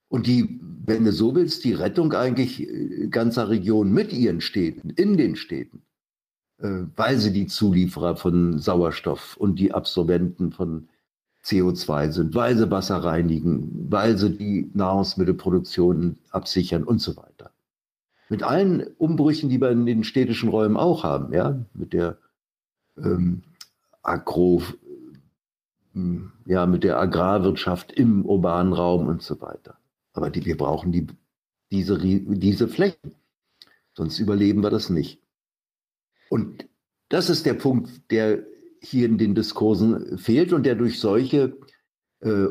[SPEAKER 2] Und die, wenn du so willst, die Rettung eigentlich äh, ganzer Regionen mit ihren Städten, in den Städten. Äh, weil sie die Zulieferer von Sauerstoff und die Absorbenten von CO2 sind, weil sie Wasser reinigen, weil sie die Nahrungsmittelproduktion absichern und so weiter. Mit allen Umbrüchen, die wir in den städtischen Räumen auch haben, ja, mit der ähm, Agro, ähm, ja, mit der Agrarwirtschaft im urbanen Raum und so weiter. Aber die, wir brauchen die, diese, diese Flächen. Sonst überleben wir das nicht. Und das ist der Punkt, der hier in den Diskursen fehlt und der durch solche äh,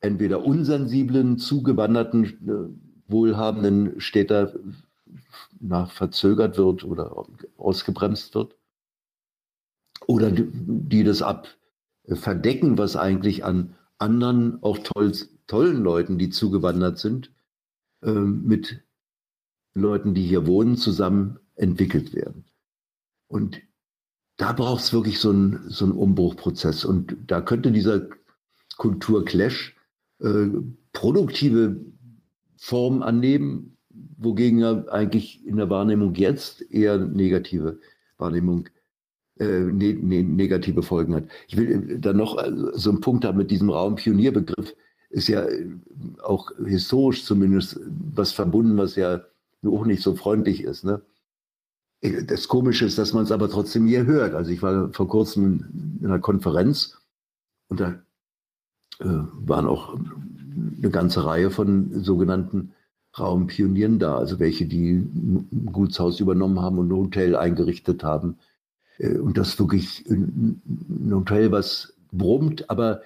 [SPEAKER 2] entweder unsensiblen, zugewanderten, äh, wohlhabenden Städter nach verzögert wird oder ausgebremst wird. Oder die, das ab verdecken, was eigentlich an anderen, auch toll, tollen Leuten, die zugewandert sind, äh, mit Leuten, die hier wohnen, zusammen entwickelt werden. Und da braucht es wirklich so einen, so Umbruchprozess. Und da könnte dieser Kulturclash äh, produktive Formen annehmen, wogegen er eigentlich in der Wahrnehmung jetzt eher negative Wahrnehmung, äh, ne, ne, negative Folgen hat. Ich will äh, dann noch äh, so einen Punkt haben mit diesem Raumpionierbegriff. Ist ja äh, auch historisch zumindest was verbunden, was ja auch nicht so freundlich ist. Ne? Das Komische ist, dass man es aber trotzdem hier hört. Also ich war vor kurzem in einer Konferenz und da äh, waren auch eine ganze Reihe von sogenannten Raumpionieren da, also welche, die ein Gutshaus übernommen haben und ein Hotel eingerichtet haben. Äh, und das wirklich ein Hotel, was brummt, aber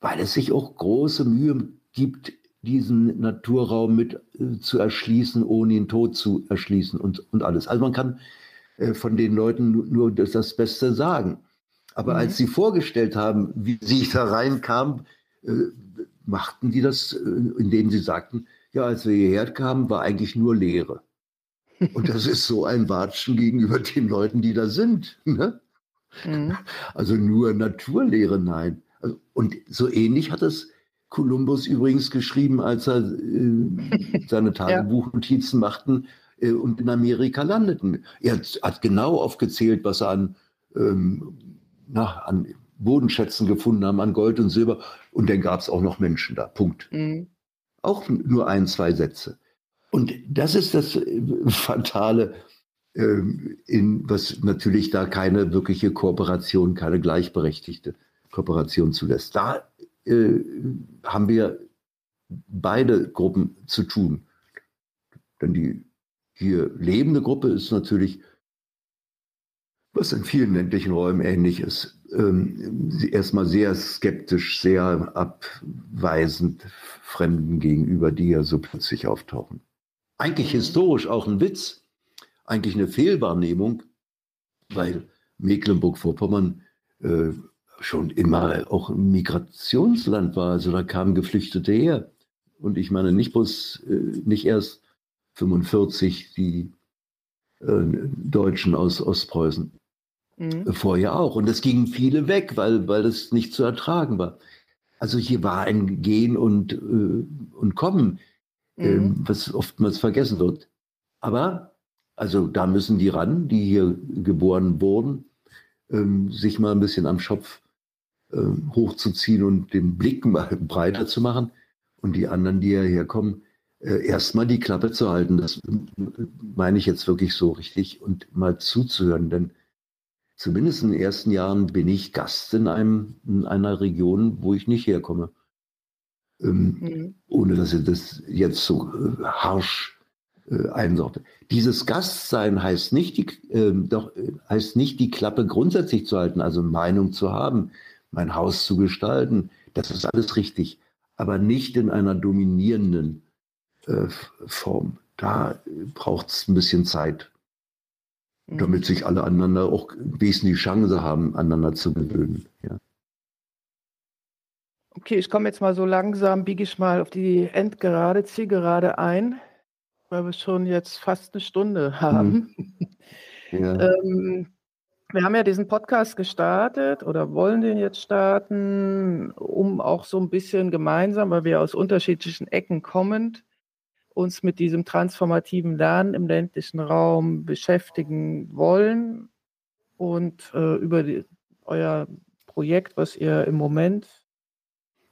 [SPEAKER 2] weil es sich auch große Mühe gibt, diesen Naturraum mit äh, zu erschließen, ohne ihn tot zu erschließen und, und alles. Also man kann äh, von den Leuten nur das, das Beste sagen. Aber mhm. als sie vorgestellt haben, wie sie da reinkamen, äh, machten die das, äh, indem sie sagten, ja, als wir hierher kamen, war eigentlich nur Leere. Und das ist so ein Watschen gegenüber den Leuten, die da sind. Ne? Mhm. Also nur Naturlehre, nein. Also, und so ähnlich hat es Kolumbus übrigens geschrieben, als er äh, seine Tagebuchnotizen ja. machten äh, und in Amerika landeten. Er hat genau aufgezählt, was er an, ähm, na, an Bodenschätzen gefunden haben an Gold und Silber. Und dann gab es auch noch Menschen da. Punkt. Mhm. Auch nur ein, zwei Sätze. Und das ist das äh, Fatale, ähm, in, was natürlich da keine wirkliche Kooperation, keine gleichberechtigte Kooperation zulässt. Da äh, haben wir beide Gruppen zu tun. Denn die hier lebende Gruppe ist natürlich, was in vielen ländlichen Räumen ähnlich ist, ähm, erstmal sehr skeptisch, sehr abweisend Fremden gegenüber, die ja so plötzlich auftauchen. Eigentlich historisch auch ein Witz, eigentlich eine Fehlwahrnehmung, weil Mecklenburg-Vorpommern äh, schon immer auch ein Migrationsland war. Also da kamen Geflüchtete her. Und ich meine nicht bloß, äh, nicht erst 45 die äh, Deutschen aus Ostpreußen. Mhm. Vorher auch. Und es gingen viele weg, weil, weil das nicht zu ertragen war. Also hier war ein Gehen und, äh, und Kommen, mhm. was oftmals vergessen wird. Aber, also da müssen die ran, die hier geboren wurden, ähm, sich mal ein bisschen am Schopf äh, hochzuziehen und den Blick mal breiter zu machen. Und die anderen, die hierher kommen, äh, erstmal die Klappe zu halten. Das meine ich jetzt wirklich so richtig und mal zuzuhören. Denn zumindest in den ersten Jahren bin ich Gast in, einem, in einer Region, wo ich nicht herkomme. Ähm, mhm. Ohne dass ich das jetzt so äh, harsch äh, einsorte. Dieses Gastsein heißt nicht, die, äh, doch, äh, heißt nicht, die Klappe grundsätzlich zu halten, also Meinung zu haben, mein Haus zu gestalten. Das ist alles richtig, aber nicht in einer dominierenden äh, Form. Da braucht es ein bisschen Zeit, mhm. damit sich alle aneinander auch wesentlich Chance haben, aneinander zu gewöhnen. Ja.
[SPEAKER 1] Okay, ich komme jetzt mal so langsam, biege ich mal auf die Endgerade, Zielgerade ein, weil wir schon jetzt fast eine Stunde haben. Mhm. Ja. ähm, wir haben ja diesen Podcast gestartet oder wollen den jetzt starten, um auch so ein bisschen gemeinsam, weil wir aus unterschiedlichen Ecken kommend, uns mit diesem transformativen Lernen im ländlichen Raum beschäftigen wollen und äh, über die, euer Projekt, was ihr im Moment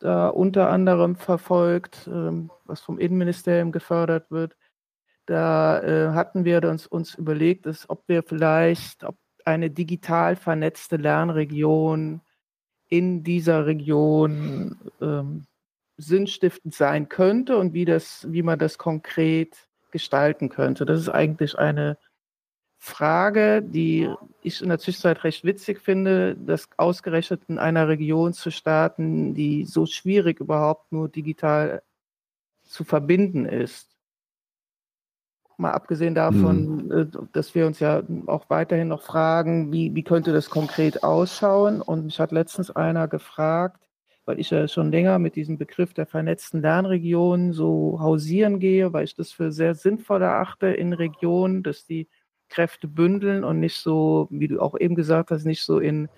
[SPEAKER 1] da unter anderem verfolgt, äh, was vom Innenministerium gefördert wird, da äh, hatten wir uns, uns überlegt, dass, ob wir vielleicht, ob eine digital vernetzte Lernregion in dieser Region ähm, sinnstiftend sein könnte und wie, das, wie man das konkret gestalten könnte. Das ist eigentlich eine Frage, die ich in der Zwischenzeit recht witzig finde, das ausgerechnet in einer Region zu starten, die so schwierig überhaupt nur digital zu verbinden ist. Mal abgesehen davon, mhm. Äh, dass wir uns ja auch weiterhin noch fragen, wie, wie könnte das konkret ausschauen? Und mich hat letztens einer gefragt, weil ich ja schon länger mit diesem Begriff der vernetzten Lernregionen so hausieren gehe, weil ich das für sehr sinnvoll erachte in Regionen, dass die Kräfte bündeln und nicht so, wie du auch eben gesagt hast, nicht so in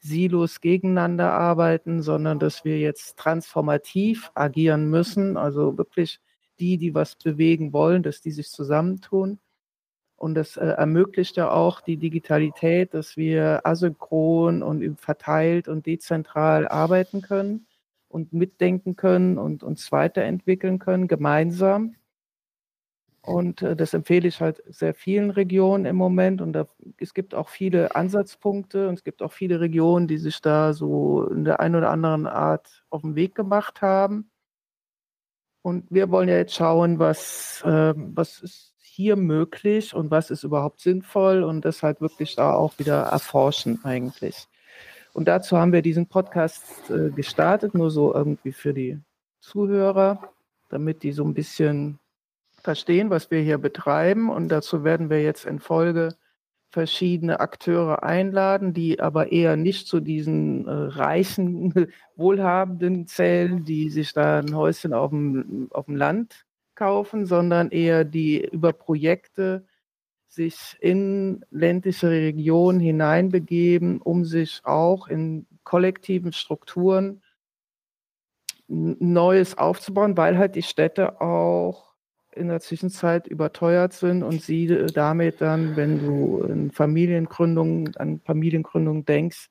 [SPEAKER 1] Silos gegeneinander arbeiten, sondern dass wir jetzt transformativ agieren müssen, also wirklich die, die was bewegen wollen, dass die sich zusammentun. Und das äh, ermöglicht ja auch die Digitalität, dass wir asynchron und verteilt und dezentral arbeiten können und mitdenken können und uns weiterentwickeln können, gemeinsam. Und äh, das empfehle ich halt sehr vielen Regionen im Moment. Und da, es gibt auch viele Ansatzpunkte und es gibt auch viele Regionen, die sich da so in der einen oder anderen Art auf den Weg gemacht haben. Und wir wollen ja jetzt schauen, was, äh, was ist hier möglich und was ist überhaupt sinnvoll und das halt wirklich da auch wieder erforschen eigentlich. Und dazu haben wir diesen Podcast äh, gestartet, nur so irgendwie für die Zuhörer, damit die so ein bisschen verstehen, was wir hier betreiben. Und dazu werden wir jetzt in Folge verschiedene Akteure einladen, die aber eher nicht zu diesen äh, reichen, wohlhabenden zählen, die sich da ein Häuschen auf dem, auf dem Land kaufen, sondern eher die über Projekte sich in ländliche Regionen hineinbegeben, um sich auch in kollektiven Strukturen Neues aufzubauen, weil halt die Städte auch in der Zwischenzeit überteuert sind und sie damit dann, wenn du in Familiengründung, an Familiengründung denkst,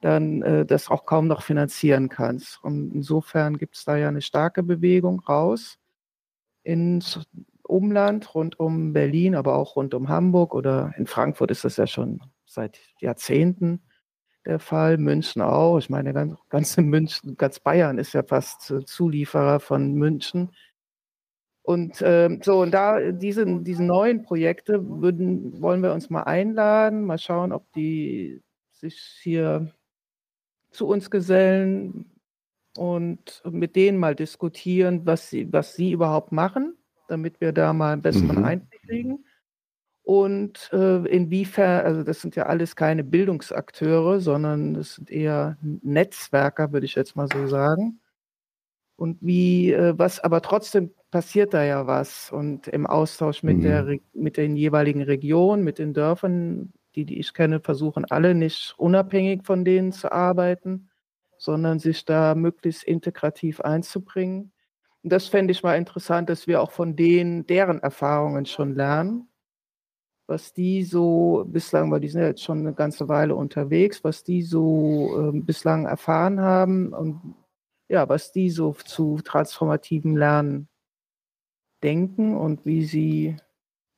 [SPEAKER 1] dann äh, das auch kaum noch finanzieren kannst. Und insofern gibt es da ja eine starke Bewegung raus ins Umland, rund um Berlin, aber auch rund um Hamburg oder in Frankfurt ist das ja schon seit Jahrzehnten der Fall, München auch. Ich meine, ganz, ganze München, ganz Bayern ist ja fast äh, Zulieferer von München. Und ähm, so, und da diese, diese neuen Projekte würden, wollen wir uns mal einladen, mal schauen, ob die sich hier zu uns gesellen und mit denen mal diskutieren, was sie, was sie überhaupt machen, damit wir da mal einen besseren mhm. Einblick kriegen. Und äh, inwiefern, also das sind ja alles keine Bildungsakteure, sondern das sind eher Netzwerker, würde ich jetzt mal so sagen. Und wie, äh, was, aber trotzdem passiert da ja was. Und im Austausch mit, mhm. der, mit den jeweiligen Regionen, mit den Dörfern, die, die ich kenne, versuchen alle nicht unabhängig von denen zu arbeiten, sondern sich da möglichst integrativ einzubringen. Und das fände ich mal interessant, dass wir auch von denen, deren Erfahrungen schon lernen, was die so bislang, weil die sind ja jetzt schon eine ganze Weile unterwegs, was die so äh, bislang erfahren haben und ja, was die so zu transformativem Lernen denken und wie sie,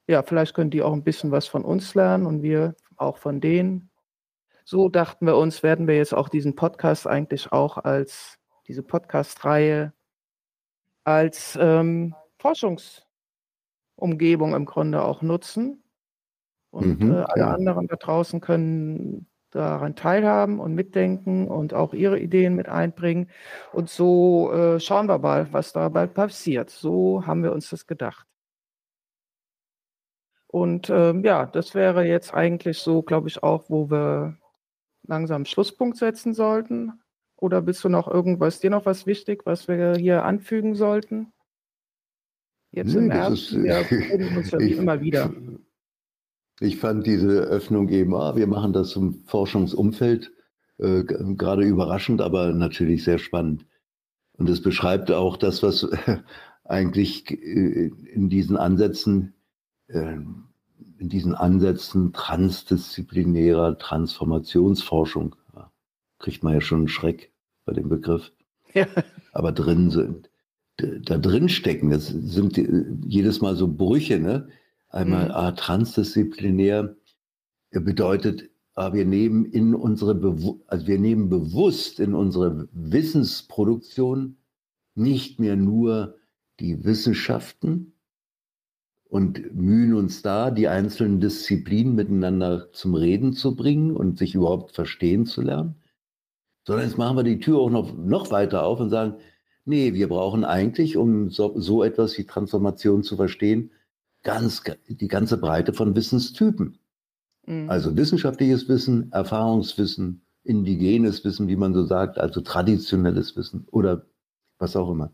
[SPEAKER 1] ja, vielleicht können die auch ein bisschen was von uns lernen und wir auch von denen. So dachten wir uns, werden wir jetzt auch diesen Podcast eigentlich auch als diese Podcast-Reihe als ähm, Forschungsumgebung im Grunde auch nutzen. Und mhm, äh, alle ja. anderen da draußen können daran teilhaben und mitdenken und auch ihre Ideen mit einbringen. Und so äh, schauen wir mal, was dabei passiert. So haben wir uns das gedacht. Und ähm, ja, das wäre jetzt eigentlich so, glaube ich, auch, wo wir langsam Schlusspunkt setzen sollten. Oder bist du noch irgendwas, dir noch was wichtig, was wir hier anfügen sollten?
[SPEAKER 2] Jetzt nee, im Herbst, wir uns ja ich, immer wieder. Ich fand diese Öffnung eben, ah, wir machen das zum Forschungsumfeld, äh, gerade überraschend, aber natürlich sehr spannend. Und es beschreibt auch das, was eigentlich äh, in diesen Ansätzen, äh, in diesen Ansätzen transdisziplinärer Transformationsforschung, kriegt man ja schon einen Schreck bei dem Begriff, ja. aber drin sind. Da drin stecken, das sind äh, jedes Mal so Brüche, ne? Einmal mhm. A, transdisziplinär bedeutet, wir nehmen in unsere, Bewu also wir nehmen bewusst in unsere Wissensproduktion nicht mehr nur die Wissenschaften und mühen uns da, die einzelnen Disziplinen miteinander zum Reden zu bringen und sich überhaupt verstehen zu lernen, sondern jetzt machen wir die Tür auch noch, noch weiter auf und sagen, nee, wir brauchen eigentlich, um so, so etwas wie Transformation zu verstehen, ganz, die ganze Breite von Wissenstypen. Mhm. Also wissenschaftliches Wissen, Erfahrungswissen, indigenes Wissen, wie man so sagt, also traditionelles Wissen oder was auch immer.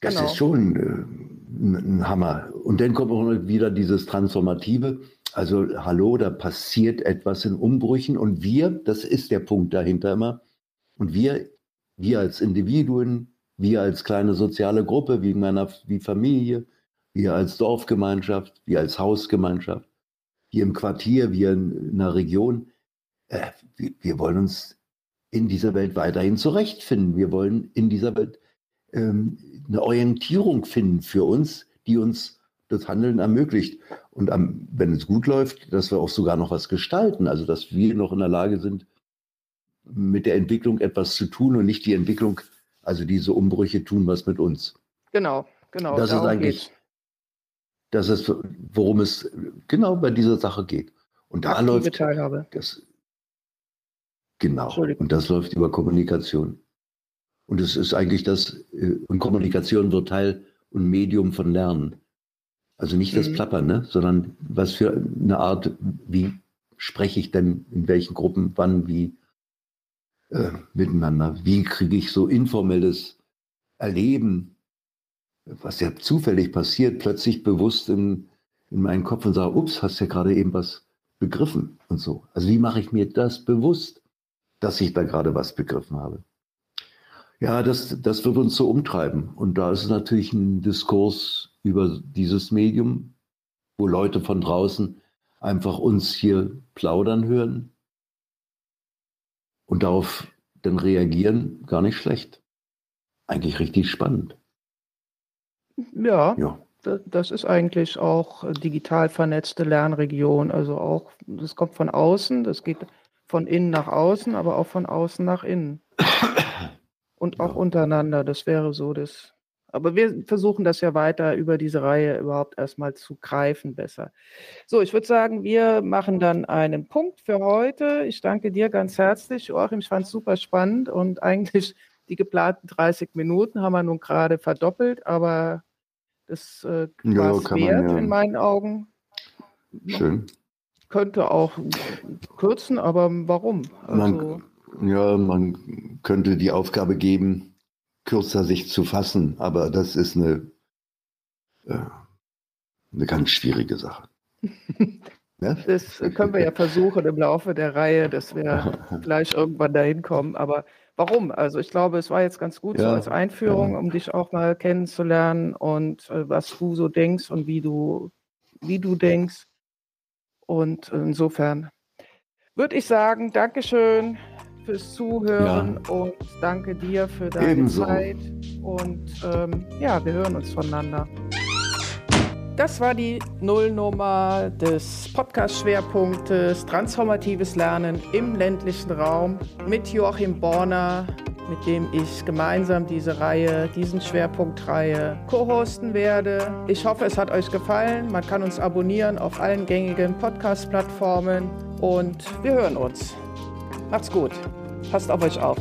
[SPEAKER 2] Das genau. ist schon äh, ein Hammer. Und dann kommt auch wieder dieses Transformative. Also hallo, da passiert etwas in Umbrüchen und wir, das ist der Punkt dahinter immer, und wir, wir als Individuen, wir als kleine soziale Gruppe, wie meiner, wie Familie, wir als Dorfgemeinschaft, wir als Hausgemeinschaft, wir im Quartier, wir in einer Region, äh, wir, wir, wollen uns in dieser Welt weiterhin zurechtfinden. Wir wollen in dieser Welt ähm, eine Orientierung finden für uns, die uns das Handeln ermöglicht. Und am, wenn es gut läuft, dass wir auch sogar noch was gestalten, also dass wir noch in der Lage sind, mit der Entwicklung etwas zu tun und nicht die Entwicklung, also diese Umbrüche tun was mit uns.
[SPEAKER 1] Genau, genau.
[SPEAKER 2] Das ist eigentlich, das ist, worum es genau bei dieser Sache geht. Und da Aktive läuft
[SPEAKER 1] Teilhabe.
[SPEAKER 2] das. Genau. Und das läuft über Kommunikation. Und es ist eigentlich das, äh, und Kommunikation wird Teil und Medium von Lernen. Also nicht das mhm. Plappern, ne? sondern was für eine Art, wie spreche ich denn in welchen Gruppen, wann, wie äh, miteinander? Wie kriege ich so informelles Erleben was ja zufällig passiert, plötzlich bewusst in, in meinen Kopf und sage, ups, hast ja gerade eben was begriffen und so. Also wie mache ich mir das bewusst, dass ich da gerade was begriffen habe? Ja, das, das wird uns so umtreiben. Und da ist natürlich ein Diskurs über dieses Medium, wo Leute von draußen einfach uns hier plaudern hören. und darauf dann reagieren, gar nicht schlecht. Eigentlich richtig spannend.
[SPEAKER 1] Ja, ja. Das ist eigentlich auch digital vernetzte Lernregion. Also auch, das kommt von außen, das geht von innen nach außen, aber auch von außen nach innen. Und auch ja. untereinander. Das wäre so das. Aber wir versuchen das ja weiter über diese Reihe überhaupt erstmal zu greifen besser. So, ich würde sagen, wir machen dann einen Punkt für heute. Ich danke dir ganz herzlich, Joachim. Ich fand es super spannend und eigentlich die geplanten 30 Minuten haben wir nun gerade verdoppelt, aber das äh, war es wert ja. in meinen Augen.
[SPEAKER 2] Schön.
[SPEAKER 1] Könnte auch kürzen, aber warum?
[SPEAKER 2] Also, man, ja, man könnte die Aufgabe geben, kürzer sich zu fassen, aber das ist eine, äh, eine ganz schwierige Sache.
[SPEAKER 1] ja? Das können wir ja versuchen im Laufe der Reihe, dass wir gleich irgendwann dahin kommen. Aber warum? Also ich glaube, es war jetzt ganz gut ja, so als Einführung, ja. um dich auch mal kennenzulernen und äh, was du so denkst und wie du, wie du denkst. Und insofern würde ich sagen, Dankeschön fürs Zuhören ja. und danke dir für deine Ebenso. Zeit. Und ähm, ja, wir hören uns voneinander. Das war die Nullnummer des Podcast-Schwerpunktes Transformatives Lernen im ländlichen Raum mit Joachim Borner, mit dem ich gemeinsam diese Reihe, diesen Schwerpunktreihe co-hosten werde. Ich hoffe, es hat euch gefallen. Man kann uns abonnieren auf allen gängigen Podcast-Plattformen und wir hören uns. Macht's gut. Passt auf euch auf.